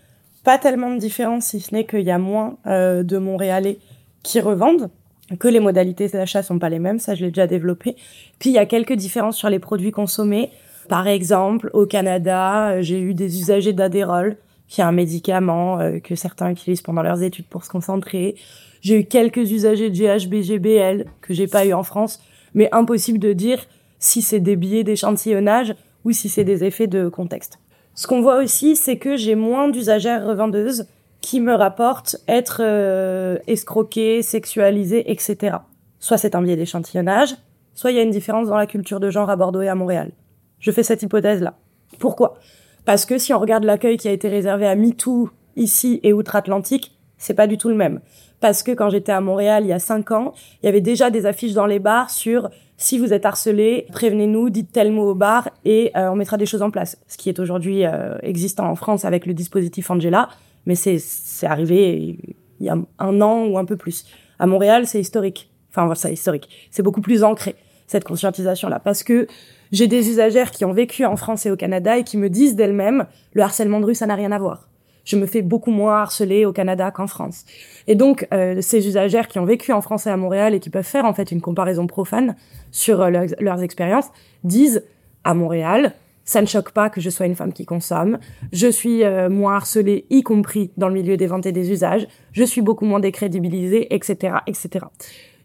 pas tellement de différence, si ce n'est qu'il y a moins de Montréalais qui revendent, que les modalités d'achat sont pas les mêmes, ça je l'ai déjà développé. Puis il y a quelques différences sur les produits consommés. Par exemple, au Canada, euh, j'ai eu des usagers d'Adderall, qui est un médicament euh, que certains utilisent pendant leurs études pour se concentrer. J'ai eu quelques usagers de GHB-GBL que j'ai pas eu en France, mais impossible de dire si c'est des billets d'échantillonnage ou si c'est des effets de contexte. Ce qu'on voit aussi, c'est que j'ai moins d'usagères revendeuses qui me rapportent être euh, escroquées, sexualisées, etc. Soit c'est un biais d'échantillonnage, soit il y a une différence dans la culture de genre à Bordeaux et à Montréal. Je fais cette hypothèse-là. Pourquoi? Parce que si on regarde l'accueil qui a été réservé à MeToo ici et outre-Atlantique, c'est pas du tout le même. Parce que quand j'étais à Montréal il y a cinq ans, il y avait déjà des affiches dans les bars sur si vous êtes harcelé, prévenez-nous, dites tel mot au bar et euh, on mettra des choses en place. Ce qui est aujourd'hui euh, existant en France avec le dispositif Angela, mais c'est c'est arrivé il y a un an ou un peu plus. À Montréal, c'est historique. Enfin, c'est historique. C'est beaucoup plus ancré cette conscientisation là parce que j'ai des usagères qui ont vécu en France et au Canada et qui me disent d'elles-mêmes, le harcèlement de rue, ça n'a rien à voir. Je me fais beaucoup moins harceler au Canada qu'en France. Et donc, euh, ces usagères qui ont vécu en France et à Montréal et qui peuvent faire en fait une comparaison profane sur euh, leurs, expériences, disent à Montréal, ça ne choque pas que je sois une femme qui consomme. Je suis euh, moins harcelée, y compris dans le milieu des ventes et des usages. Je suis beaucoup moins décrédibilisée, etc., etc.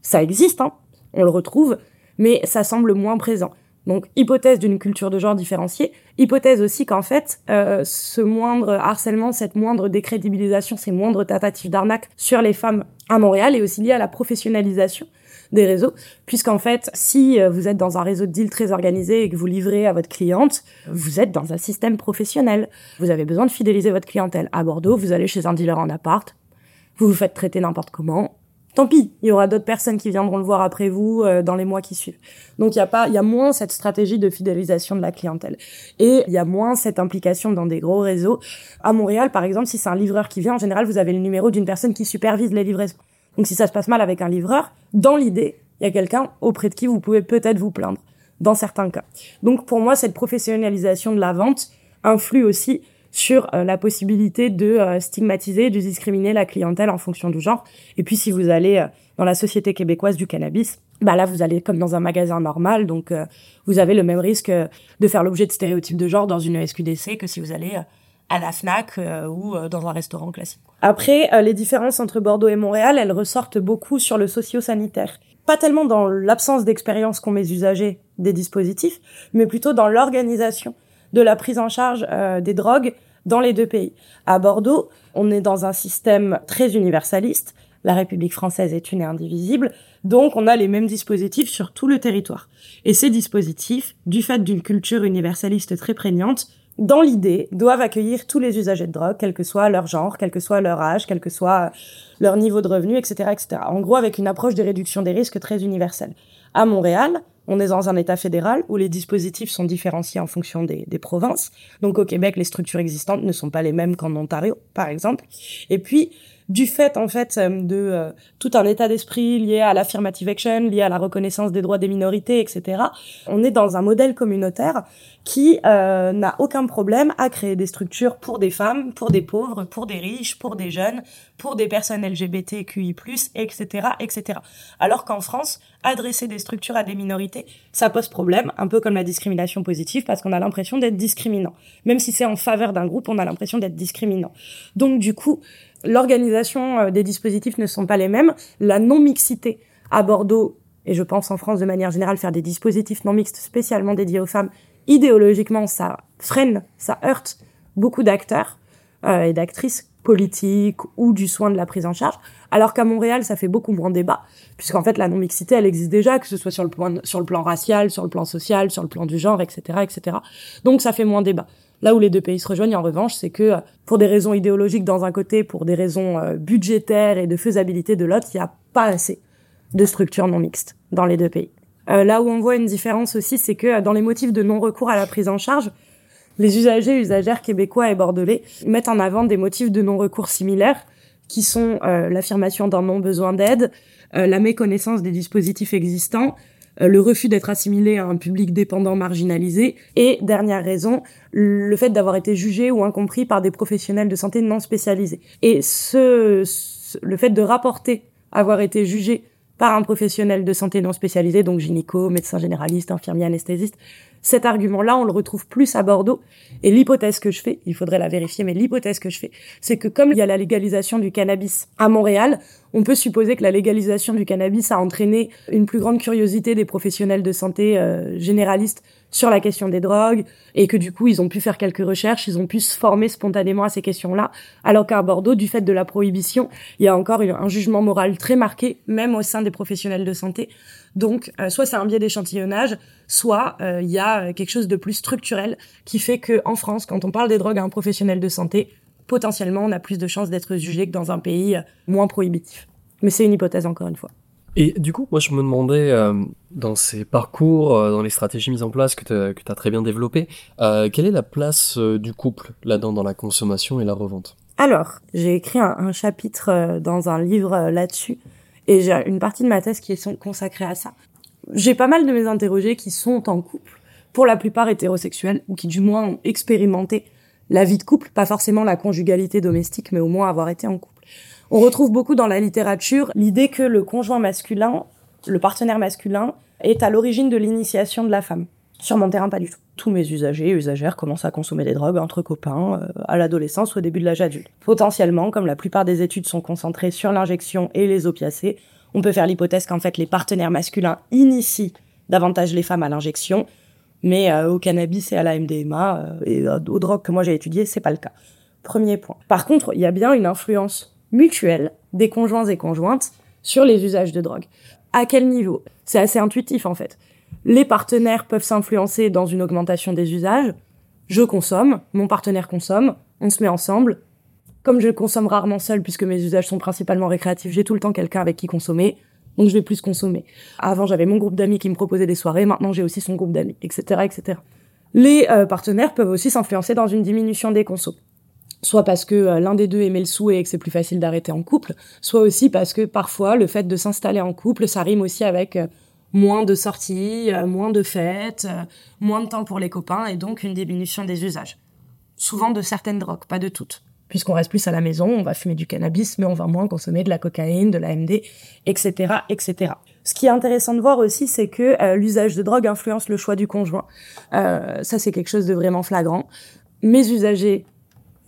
Ça existe, hein, on le retrouve, mais ça semble moins présent. Donc hypothèse d'une culture de genre différenciée, hypothèse aussi qu'en fait euh, ce moindre harcèlement, cette moindre décrédibilisation, ces moindres tentatives d'arnaque sur les femmes à Montréal est aussi lié à la professionnalisation des réseaux, puisqu'en fait, si euh, vous êtes dans un réseau de deal très organisé et que vous livrez à votre cliente, vous êtes dans un système professionnel. Vous avez besoin de fidéliser votre clientèle. À Bordeaux, vous allez chez un dealer en appart, vous vous faites traiter n'importe comment. Tant pis, il y aura d'autres personnes qui viendront le voir après vous euh, dans les mois qui suivent. Donc il y a pas, il y a moins cette stratégie de fidélisation de la clientèle et il y a moins cette implication dans des gros réseaux. À Montréal, par exemple, si c'est un livreur qui vient, en général, vous avez le numéro d'une personne qui supervise les livraisons. Donc si ça se passe mal avec un livreur, dans l'idée, il y a quelqu'un auprès de qui vous pouvez peut-être vous plaindre, dans certains cas. Donc pour moi, cette professionnalisation de la vente influe aussi sur euh, la possibilité de euh, stigmatiser, de discriminer la clientèle en fonction du genre. Et puis si vous allez euh, dans la société québécoise du cannabis, bah là vous allez comme dans un magasin normal, donc vous avez le même risque de faire l'objet de stéréotypes de genre dans une SQDC que si vous allez à la Fnac ou dans un restaurant classique. Après, les différences entre Bordeaux et Montréal, elles ressortent beaucoup sur le socio-sanitaire. Pas tellement dans l'absence d'expérience qu'ont mes usagers des dispositifs, mais plutôt dans l'organisation de la prise en charge euh, des drogues dans les deux pays. À Bordeaux, on est dans un système très universaliste. La République française est une et indivisible, donc on a les mêmes dispositifs sur tout le territoire. Et ces dispositifs, du fait d'une culture universaliste très prégnante, dans l'idée, doivent accueillir tous les usagers de drogue, quel que soit leur genre, quel que soit leur âge, quel que soit leur niveau de revenu, etc., etc. En gros, avec une approche de réduction des risques très universelle. À Montréal, on est dans un État fédéral où les dispositifs sont différenciés en fonction des, provinces. Donc au Québec, les structures existantes ne sont pas les mêmes qu'en Ontario, par exemple. Et puis, du fait en fait euh, de euh, tout un état d'esprit lié à l'affirmative action, lié à la reconnaissance des droits des minorités, etc. On est dans un modèle communautaire qui euh, n'a aucun problème à créer des structures pour des femmes, pour des pauvres, pour des riches, pour des jeunes, pour des personnes LGBTQI+, etc., etc. Alors qu'en France, adresser des structures à des minorités, ça pose problème, un peu comme la discrimination positive, parce qu'on a l'impression d'être discriminant. Même si c'est en faveur d'un groupe, on a l'impression d'être discriminant. Donc du coup, l'organisation euh, des dispositifs ne sont pas les mêmes. La non-mixité à Bordeaux, et je pense en France de manière générale, faire des dispositifs non mixtes spécialement dédiés aux femmes, idéologiquement, ça freine, ça heurte beaucoup d'acteurs euh, et d'actrices politiques ou du soin de la prise en charge, alors qu'à Montréal, ça fait beaucoup moins débat, puisqu'en fait, la non-mixité, elle existe déjà, que ce soit sur le, plan, racial, sur le plan social, sur le plan du genre, etc., etc. Donc, ça fait moins débat. Là où les deux pays se rejoignent, en revanche, c'est que pour des raisons idéologiques dans un côté, pour des raisons euh, budgétaires et de faisabilité de l'autre, il n'y a pas assez de structures non mixtes dans les deux pays. Euh, là où on voit une différence aussi, c'est que dans les motifs de non-recours à la prise en charge, les usagers et usagères québécois et bordelais mettent en avant des motifs de non-recours similaires, qui sont euh, l'affirmation d'un non-besoin d'aide, euh, la méconnaissance des dispositifs existants, le refus d'être assimilé à un public dépendant marginalisé, et dernière raison, le fait d'avoir été jugé ou incompris par des professionnels de santé non spécialisés. Et ce le fait de rapporter avoir été jugé par un professionnel de santé non spécialisé, donc gynéco, médecin généraliste, infirmier, anesthésiste. Cet argument-là, on le retrouve plus à Bordeaux. Et l'hypothèse que je fais, il faudrait la vérifier, mais l'hypothèse que je fais, c'est que comme il y a la légalisation du cannabis à Montréal, on peut supposer que la légalisation du cannabis a entraîné une plus grande curiosité des professionnels de santé euh, généralistes sur la question des drogues et que du coup ils ont pu faire quelques recherches, ils ont pu se former spontanément à ces questions-là, alors qu'à Bordeaux, du fait de la prohibition, il y a encore un jugement moral très marqué, même au sein des professionnels de santé. Donc, euh, soit c'est un biais d'échantillonnage, soit euh, il y a quelque chose de plus structurel qui fait que en France, quand on parle des drogues à un professionnel de santé, potentiellement on a plus de chances d'être jugé que dans un pays moins prohibitif. Mais c'est une hypothèse encore une fois. Et du coup, moi je me demandais, euh, dans ces parcours, euh, dans les stratégies mises en place que tu as très bien développées, euh, quelle est la place du couple là-dedans dans la consommation et la revente? Alors, j'ai écrit un, chapitre dans un livre là-dessus, et j'ai une partie de ma thèse qui est consacrée à ça. J'ai pas mal de mes interrogés qui sont en couple, pour la plupart hétérosexuels, ou qui du moins ont expérimenté la vie de couple, pas forcément la conjugalité domestique, mais au moins avoir été en couple. On retrouve beaucoup dans la littérature l'idée que le conjoint masculin, le partenaire masculin, est à l'origine de l'initiation de la femme. Sur mon terrain, pas du tout. Tous mes usagers et usagères commencent à consommer des drogues entre copains euh, à l'adolescence ou au début de l'âge adulte. Potentiellement, comme la plupart des études sont concentrées sur l'injection et les opiacés, on peut faire l'hypothèse qu'en fait les partenaires masculins initient davantage les femmes à l'injection, mais euh, au cannabis et à la MDMA euh, et aux drogues que moi j'ai étudiées, c'est pas le cas. Premier point. Par contre, il y a bien une influence mutuelle des conjoints et conjointes sur les usages de drogue. À quel niveau? C'est assez intuitif en fait. Les partenaires peuvent s'influencer dans une augmentation des usages. Je consomme, mon partenaire consomme, on se met ensemble. Comme je consomme rarement seul puisque mes usages sont principalement récréatifs, j'ai tout le temps quelqu'un avec qui consommer. Donc je vais plus consommer. Avant j'avais mon groupe d'amis qui me proposait des soirées, maintenant j'ai aussi son groupe d'amis, etc., etc. Les euh, partenaires peuvent aussi s'influencer dans une diminution des consos soit parce que euh, l'un des deux aimait le souhait et que c'est plus facile d'arrêter en couple, soit aussi parce que parfois le fait de s'installer en couple, ça rime aussi avec euh, moins de sorties, euh, moins de fêtes, moins de temps pour les copains et donc une diminution des usages. Souvent de certaines drogues, pas de toutes. Puisqu'on reste plus à la maison, on va fumer du cannabis, mais on va moins consommer de la cocaïne, de la MD, etc., etc. Ce qui est intéressant de voir aussi, c'est que l'usage de drogue influence le choix du conjoint. ça, c'est quelque chose de vraiment flagrant. Mes usagers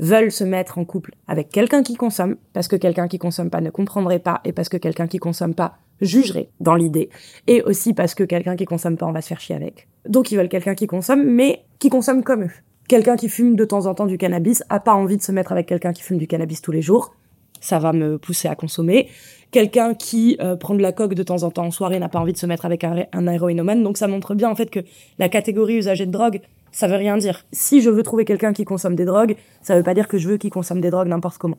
veulent se mettre en couple avec quelqu'un qui consomme, parce que quelqu'un qui consomme pas ne comprendrait pas, et parce que quelqu'un qui consomme pas jugerait dans l'idée, et aussi parce que quelqu'un qui consomme pas, on va se faire chier avec. Donc ils veulent quelqu'un qui consomme, mais qui consomme comme eux. Quelqu'un qui fume de temps en temps du cannabis a pas envie de se mettre avec quelqu'un qui fume du cannabis tous les jours. Ça va me pousser à consommer. Quelqu'un qui euh, prend de la coque de temps en temps en soirée n'a pas envie de se mettre avec un, un héroïnomane. Donc ça montre bien en fait que la catégorie usagée de drogue ça veut rien dire. Si je veux trouver quelqu'un qui consomme des drogues, ça veut pas dire que je veux qu'il consomme des drogues n'importe comment.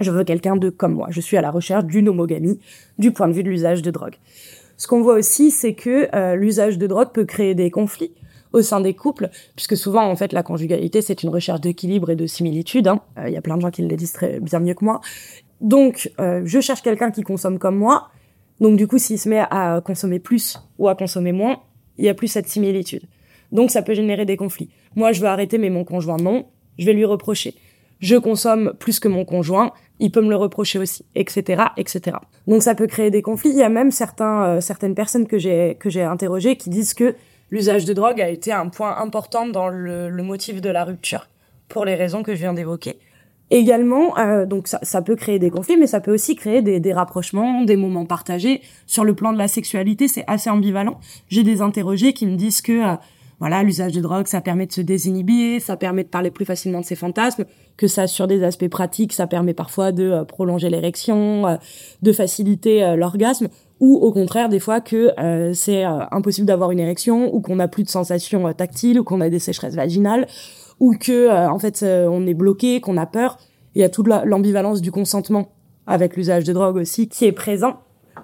Je veux quelqu'un de comme moi. Je suis à la recherche d'une homogamie du point de vue de l'usage de drogue. Ce qu'on voit aussi, c'est que euh, l'usage de drogue peut créer des conflits au sein des couples, puisque souvent, en fait, la conjugalité, c'est une recherche d'équilibre et de similitude. Hein. Euh, il y a plein de gens qui le disent bien mieux que moi. Donc, euh, je cherche quelqu'un qui consomme comme moi. Donc, du coup, s'il se met à consommer plus ou à consommer moins, il y a plus cette similitude. Donc ça peut générer des conflits. Moi, je veux arrêter, mais mon conjoint non. Je vais lui reprocher. Je consomme plus que mon conjoint, il peut me le reprocher aussi, etc., etc. Donc ça peut créer des conflits. Il y a même certains, euh, certaines personnes que j'ai que j'ai interrogées qui disent que l'usage de drogue a été un point important dans le, motif de la rupture, pour les raisons que je viens d'évoquer. Également, euh, donc ça, peut créer des conflits, mais ça peut aussi créer des, des, rapprochements, des moments partagés. Sur le plan de la sexualité, c'est assez ambivalent. J'ai des interrogés qui me disent que euh, voilà, l'usage de drogue, ça permet de se désinhiber, ça permet de parler plus facilement de ses fantasmes, que ça, sur des aspects pratiques, ça permet parfois de euh, prolonger l'érection, euh, de faciliter euh, l'orgasme, ou au contraire, des fois que c'est impossible d'avoir une érection, ou qu'on n'a plus de sensations tactiles, ou qu'on a des sécheresses vaginales, ou que, en fait, on est bloqué, qu'on a peur. Il y a toute l'ambivalence du consentement avec l'usage de drogue aussi qui est présent.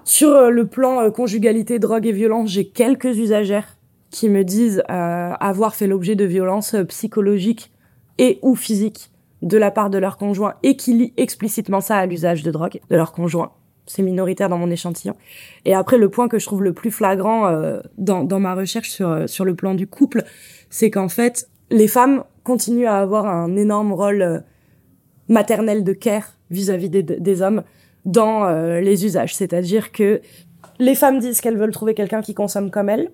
Sur le plan conjugalité, drogue et violence, j'ai quelques usagères qui me disent euh, avoir fait l'objet de violences psychologiques et ou physiques de la part de leur conjoint et qui lient explicitement ça à l'usage de drogue de leur conjoint. C'est minoritaire dans mon échantillon. Et après, le point que je trouve le plus flagrant euh, dans, dans ma recherche sur, euh, sur le plan du couple, c'est qu'en fait, les femmes continuent à avoir un énorme rôle maternel de care vis-à-vis des, des, hommes dans les usages. C'est-à-dire que les femmes disent qu'elles veulent trouver quelqu'un qui consomme comme elles,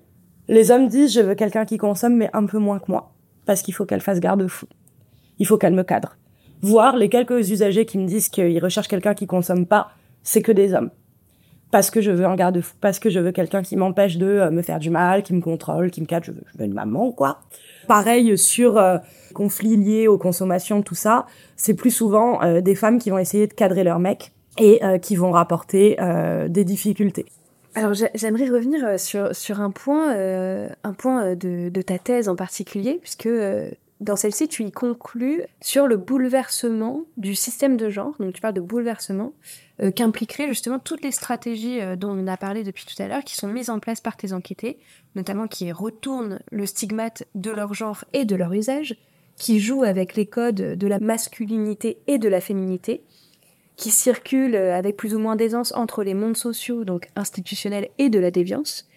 les hommes disent je veux quelqu'un qui consomme mais un peu moins que moi parce qu'il faut qu'elle fasse garde-fou. Il faut qu'elle me cadre. Voir les quelques usagers qui me disent qu'ils recherchent quelqu'un qui consomme pas, c'est que des hommes. Parce que je veux un garde-fou, parce que je veux quelqu'un qui m'empêche de euh, me faire du mal, qui me contrôle, qui me cadre, je veux, une maman, quoi. Pareil sur euh, conflits liés aux consommations, tout ça, c'est plus souvent euh, des femmes qui vont essayer de cadrer leur mec et qui vont rapporter des difficultés. Alors j'aimerais revenir euh, sur, sur un point, euh, un point euh, de, de, ta thèse en particulier, puisque dans celle-ci tu y conclus sur le bouleversement du système de genre, donc tu parles de bouleversement, qu'impliqueraient justement toutes les stratégies dont on a parlé depuis tout à l'heure, qui sont mises en place par tes enquêtés, notamment qui retournent le stigmate de leur genre et de leur usage, qui jouent avec les codes de la masculinité et de la féminité, qui circulent euh, avec plus ou moins d'aisance entre les mondes sociaux, donc institutionnels, et de la déviance.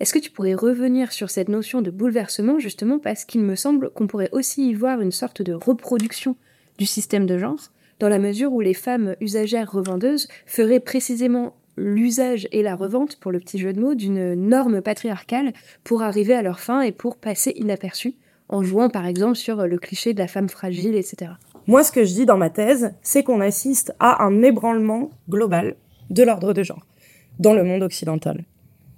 Est-ce que tu pourrais revenir sur cette notion de bouleversement, justement, parce qu'il me semble qu'on pourrait aussi y voir une sorte de reproduction du système de genre, dans la mesure où les femmes usagères revendeuses feraient précisément l'usage et la revente, pour le petit jeu de mots, d'une norme patriarcale pour arriver à leur fin et pour passer inaperçues, en jouant par exemple sur le cliché de la femme fragile, etc. Moi, ce que je dis dans ma thèse, c'est qu'on assiste à un ébranlement global de l'ordre de genre dans le monde occidental.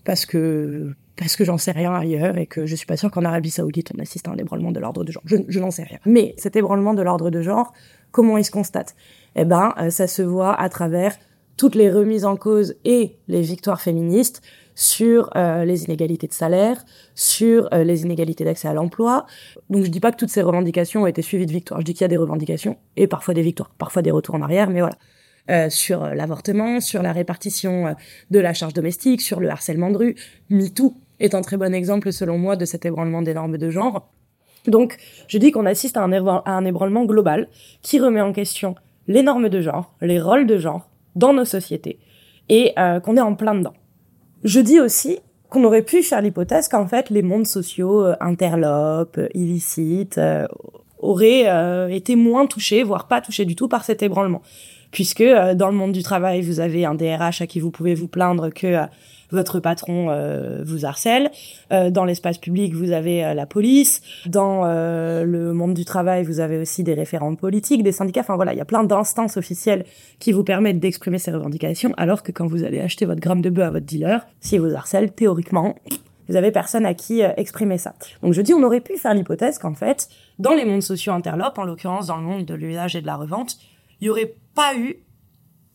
Parce que, parce que j'en sais rien ailleurs et que je suis pas sûre qu'en Arabie Saoudite, on assiste à un ébranlement de l'ordre de genre. Je, je n'en sais rien. Mais cet ébranlement de l'ordre de genre, comment il se constate? Eh ben, euh, ça se voit à travers toutes les remises en cause et les victoires féministes sur euh, les inégalités de salaire, sur euh, les inégalités d'accès à l'emploi. Donc je dis pas que toutes ces revendications ont été suivies de victoires. Je dis qu'il y a des revendications et parfois des victoires, parfois des retours en arrière, mais voilà. Euh, sur l'avortement, sur la répartition de la charge domestique, sur le harcèlement de rue. MeToo est un très bon exemple, selon moi, de cet ébranlement des normes de genre. Donc, je dis qu'on assiste à un, à un ébranlement global qui remet en question les normes de genre, les rôles de genre dans nos sociétés, et qu'on est en plein dedans. Je dis aussi qu'on aurait pu faire l'hypothèse qu'en fait les mondes sociaux euh, interlopes, euh, illicites, euh, auraient été moins touchés, voire pas touchés du tout par cet ébranlement. Puisque dans le monde du travail, vous avez un DRH à qui vous pouvez vous plaindre que votre patron euh, vous harcèle. Euh, dans l'espace public, vous avez euh, la police. Dans le monde du travail, vous avez aussi des référents politiques, des syndicats. Enfin voilà, il y a plein d'instances officielles qui vous permettent d'exprimer ces revendications. Alors que quand vous allez acheter votre gramme de bœuf à votre dealer, si vous harcèle, théoriquement, vous avez personne à qui exprimer ça. Donc je dis, on aurait pu faire l'hypothèse qu'en fait, dans les mondes sociaux interlopes, en l'occurrence dans le monde de l'usage et de la revente, il n'y aurait pas eu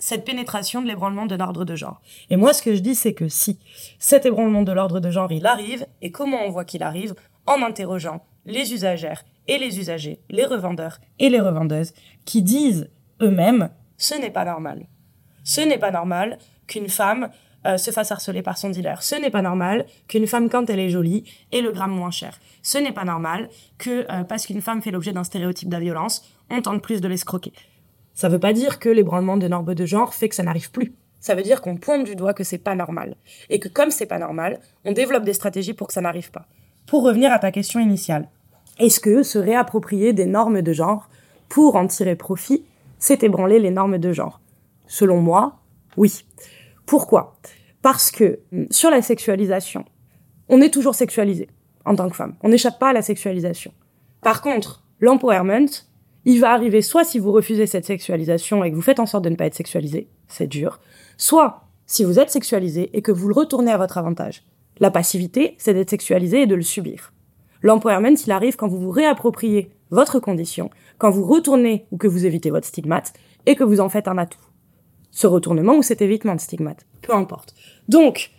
cette pénétration de l'ébranlement de l'ordre de genre. Et moi, ce que je dis, c'est que si cet ébranlement de l'ordre de genre, il arrive, et comment on voit qu'il arrive? En interrogeant les usagères et les usagers, les revendeurs et les revendeuses, qui disent eux-mêmes, ce n'est pas normal. Ce n'est pas normal qu'une femme euh, se fasse harceler par son dealer. Ce n'est pas normal qu'une femme, quand elle est jolie, ait le gramme moins cher. Ce n'est pas normal que, euh, parce qu'une femme fait l'objet d'un stéréotype de la violence, on tente plus de l'escroquer. Ça veut pas dire que l'ébranlement de normes de genre fait que ça n'arrive plus. Ça veut dire qu'on pointe du doigt que c'est pas normal. Et que comme c'est pas normal, on développe des stratégies pour que ça n'arrive pas. Pour revenir à ta question initiale. Est-ce que se réapproprier des normes de genre pour en tirer profit, c'est ébranler les normes de genre? Selon moi, oui. Pourquoi? Parce que mm, sur la sexualisation, on est toujours sexualisé en tant que femme. On n'échappe pas à la sexualisation. Par contre, l'empowerment, il va arriver soit si vous refusez cette sexualisation et que vous faites en sorte de ne pas être sexualisé, c'est dur, soit si vous êtes sexualisé et que vous le retournez à votre avantage. La passivité, c'est d'être sexualisé et de le subir. L'empowerment, il arrive quand vous vous réappropriez votre condition, quand vous retournez ou que vous évitez votre stigmate et que vous en faites un atout. Ce retournement ou cet évitement de stigmate, peu importe. Donc,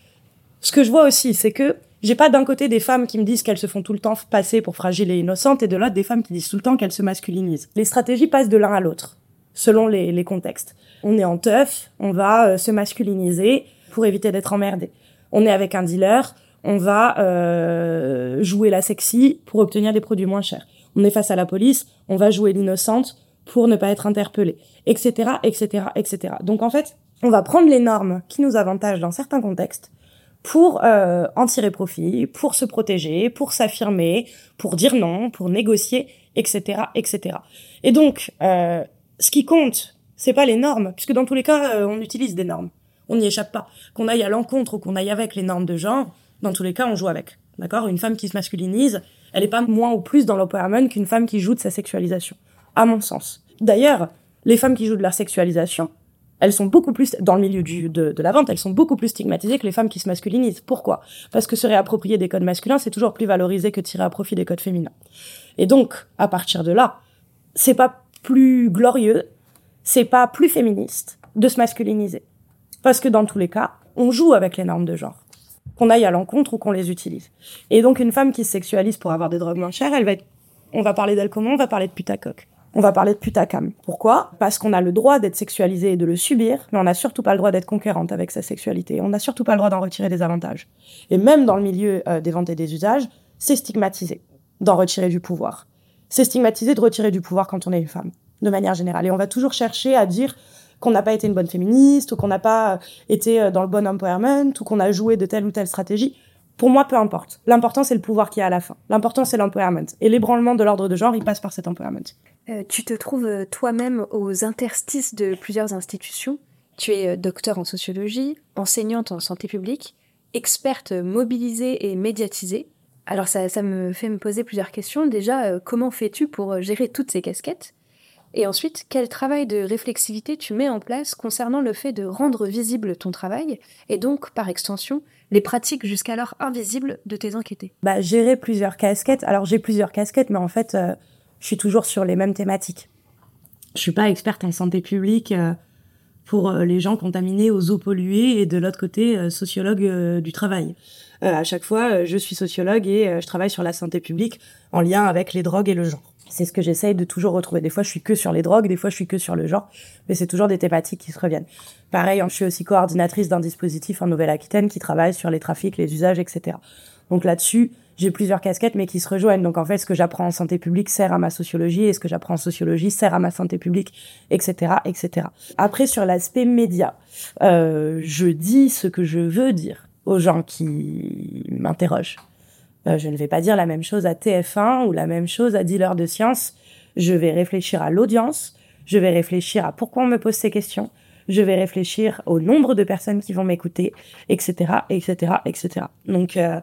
ce que je vois aussi, c'est que j'ai pas d'un côté des femmes qui me disent qu'elles se font tout le temps passer pour fragiles et innocentes et de l'autre des femmes qui disent tout le temps qu'elles se masculinisent. Les stratégies passent de l'un à l'autre, selon les, contextes. On est en teuf, on va euh, se masculiniser pour éviter d'être emmerdé. On est avec un dealer, on va euh, jouer la sexy pour obtenir des produits moins chers. On est face à la police, on va jouer l'innocente pour ne pas être interpellé, etc., etc., etc. Donc en fait, on va prendre les normes qui nous avantagent dans certains contextes pour euh, en tirer profit, pour se protéger, pour s'affirmer, pour dire non, pour négocier, etc., etc. Et donc, euh, ce qui compte, c'est pas les normes, puisque dans tous les cas, euh, on utilise des normes. On n'y échappe pas. Qu'on aille à l'encontre ou qu'on aille avec les normes de genre, dans tous les cas, on joue avec. D'accord? Une femme qui se masculinise, elle est pas moins ou plus dans l'empowerment qu'une femme qui joue de sa sexualisation, à mon sens. D'ailleurs, les femmes qui jouent de leur sexualisation, elles sont beaucoup plus dans le milieu du, de, de, la vente, elles sont beaucoup plus stigmatisées que les femmes qui se masculinisent. Pourquoi? Parce que se réapproprier des codes masculins, c'est toujours plus valorisé que tirer à profit des codes féminins. Et donc, à partir de là, c'est pas plus glorieux, c'est pas plus féministe de se masculiniser. Parce que dans tous les cas, on joue avec les normes de genre. Qu'on aille à l'encontre ou qu'on les utilise. Et donc, une femme qui se sexualise pour avoir des drogues moins chères, elle va être, on va parler d'elle comment? On va parler de putacoque on va parler de putacam. Pourquoi? Parce qu'on a le droit d'être sexualisé et de le subir, mais on n'a surtout pas le droit d'être conquérante avec sa sexualité. On n'a surtout pas le droit d'en retirer des avantages. Et même dans le milieu euh, des ventes et des usages, c'est stigmatisé d'en retirer du pouvoir. C'est stigmatisé de retirer du pouvoir quand on est une femme, de manière générale. Et on va toujours chercher à dire qu'on n'a pas été une bonne féministe, ou qu'on n'a pas été euh, dans le bon empowerment, ou qu'on a joué de telle ou telle stratégie. Pour moi, peu importe. L'important, c'est le pouvoir qui est à la fin. L'important, c'est l'empowerment. Et l'ébranlement de l'ordre de genre, il passe par cet empowerment. Euh, tu te trouves euh, toi-même aux interstices de plusieurs institutions. Tu es euh, docteur en sociologie, enseignante en santé publique, experte mobilisée et médiatisée. Alors ça, ça me fait me poser plusieurs questions. Déjà, comment fais-tu pour gérer toutes ces casquettes? Et ensuite, quel travail de réflexivité tu mets en place concernant le fait de rendre visible ton travail et donc, par extension, les pratiques jusqu'alors invisibles de tes enquêtés? Bah, gérer plusieurs casquettes. Alors j'ai plusieurs casquettes, mais en fait, je suis toujours sur les mêmes thématiques. Je suis pas experte en santé publique euh, pour euh, les gens contaminés aux eaux polluées et de l'autre côté euh, sociologue euh, du travail. à chaque fois, je suis sociologue et je travaille sur la santé publique en lien avec les drogues et le genre. C'est ce que j'essaye de toujours retrouver. Des fois, je suis que sur les drogues, des fois, je suis que sur le genre, mais c'est toujours des thématiques qui se reviennent. Pareil, je suis aussi coordinatrice d'un dispositif en Nouvelle-Aquitaine qui travaille sur les trafics, les usages, etc. Donc là-dessus, j'ai plusieurs casquettes, mais qui se rejoignent. Donc en fait, ce que j'apprends en santé publique sert à ma sociologie, et ce que j'apprends en sociologie sert à ma santé publique, etc., etc. Après, sur l'aspect média, euh, je dis ce que je veux dire aux gens qui m'interrogent. Euh, je ne vais pas dire la même chose à TF1 ou la même chose à Dealer de science. Je vais réfléchir à l'audience, je vais réfléchir à pourquoi on me pose ces questions, je vais réfléchir au nombre de personnes qui vont m'écouter, etc., etc., etc. Donc, euh,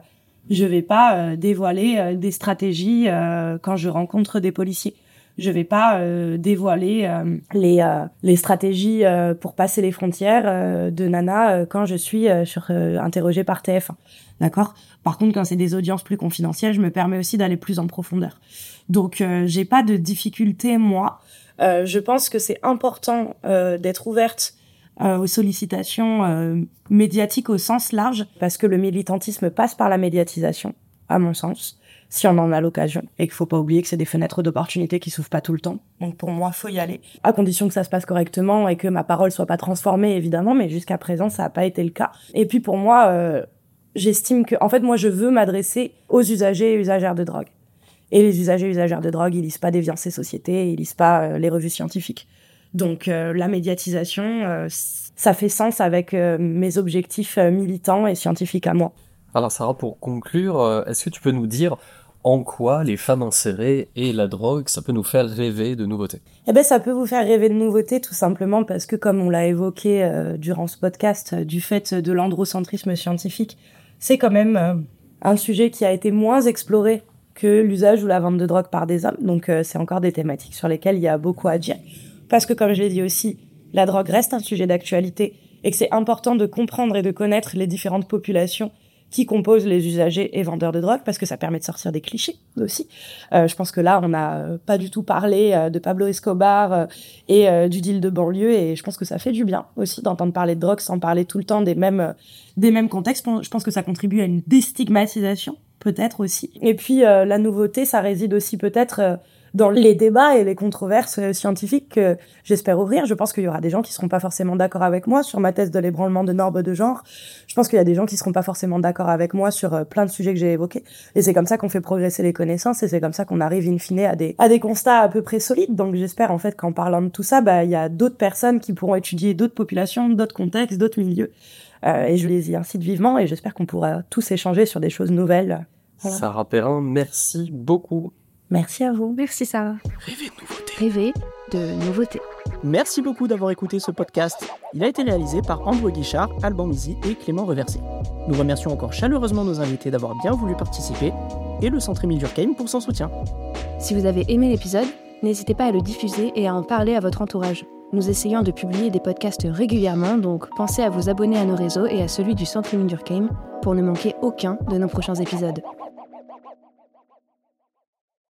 je vais pas euh, dévoiler euh, des stratégies euh, quand je rencontre des policiers. Je vais pas dévoiler les les stratégies pour passer les frontières de Nana quand je suis sur interrogée par TF1. D'accord? Par contre, quand c'est des audiences plus confidentielles, je me permets aussi d'aller plus en profondeur. Donc, j'ai pas de difficulté moi. je pense que c'est important d'être ouverte euh, aux sollicitations euh, médiatiques au sens large, parce que le militantisme passe par la médiatisation, à mon sens, si on en a l'occasion, et qu'il faut pas oublier que c'est des fenêtres d'opportunité qui s'ouvrent pas tout le temps. Donc pour moi, faut y aller, à condition que ça se passe correctement et que ma parole soit pas transformée, évidemment, mais jusqu'à présent, ça n'a pas été le cas. Et puis pour moi, euh, j'estime que, en fait, moi, je veux m'adresser aux usagers et usagères de drogue. Et les usagers et usagères de drogue, ils lisent pas Déviance et Société, ils lisent pas les revues scientifiques. Donc euh, la médiatisation, euh, ça fait sens avec euh, mes objectifs militants et scientifiques à moi. Alors Sarah, pour conclure, est-ce que tu peux nous dire en quoi les femmes insérées et la drogue, ça peut nous faire rêver de nouveautés Eh ben, ça peut vous faire rêver de nouveautés tout simplement parce que, comme on l'a évoqué durant ce podcast, du fait de l'androcentrisme scientifique, c'est quand même un sujet qui a été moins exploré que l'usage ou la vente de drogue par des hommes. Donc, c'est encore des thématiques sur lesquelles il y a beaucoup à dire parce que comme je l'ai dit aussi, la drogue reste un sujet d'actualité et que c'est important de comprendre et de connaître les différentes populations qui composent les usagers et vendeurs de drogue parce que ça permet de sortir des clichés aussi. Euh, je pense que là, on n'a pas du tout parlé euh, de Pablo Escobar euh, et euh, du deal de banlieue et je pense que ça fait du bien aussi d'entendre parler de drogue sans parler tout le temps des mêmes des mêmes contextes. Je pense que ça contribue à une déstigmatisation peut-être aussi. Et puis la nouveauté, ça réside aussi peut-être dans les débats et les controverses euh, scientifiques que j'espère ouvrir. Je pense qu'il y aura des gens qui seront pas forcément d'accord avec moi sur ma thèse de l'ébranlement de normes de genre. Je pense qu'il y a des gens qui seront pas forcément d'accord avec moi sur euh, plein de sujets que j'ai évoqués. Et c'est comme ça qu'on fait progresser les connaissances et c'est comme ça qu'on arrive in fine à des, à des constats à peu près solides. Donc j'espère en fait qu'en parlant de tout ça, bah, il y a d'autres personnes qui pourront étudier d'autres populations, d'autres contextes, d'autres milieux. Euh, et je les y incite vivement et j'espère qu'on pourra tous échanger sur des choses nouvelles. Sarah Perrin, merci beaucoup. Merci à vous. Merci Sarah. Rêvez de nouveautés. Rêvez de nouveautés. Merci beaucoup d'avoir écouté ce podcast. Il a été réalisé par Andrew Guichard, Alban Mizi et Clément Reversé. Nous remercions encore chaleureusement nos invités d'avoir bien voulu participer et le Centre Émile Durkheim pour son soutien. Si vous avez aimé l'épisode, n'hésitez pas à le diffuser et à en parler à votre entourage. Nous essayons de publier des podcasts régulièrement, donc pensez à vous abonner à nos réseaux et à celui du Centre Émile Durkheim pour ne manquer aucun de nos prochains épisodes.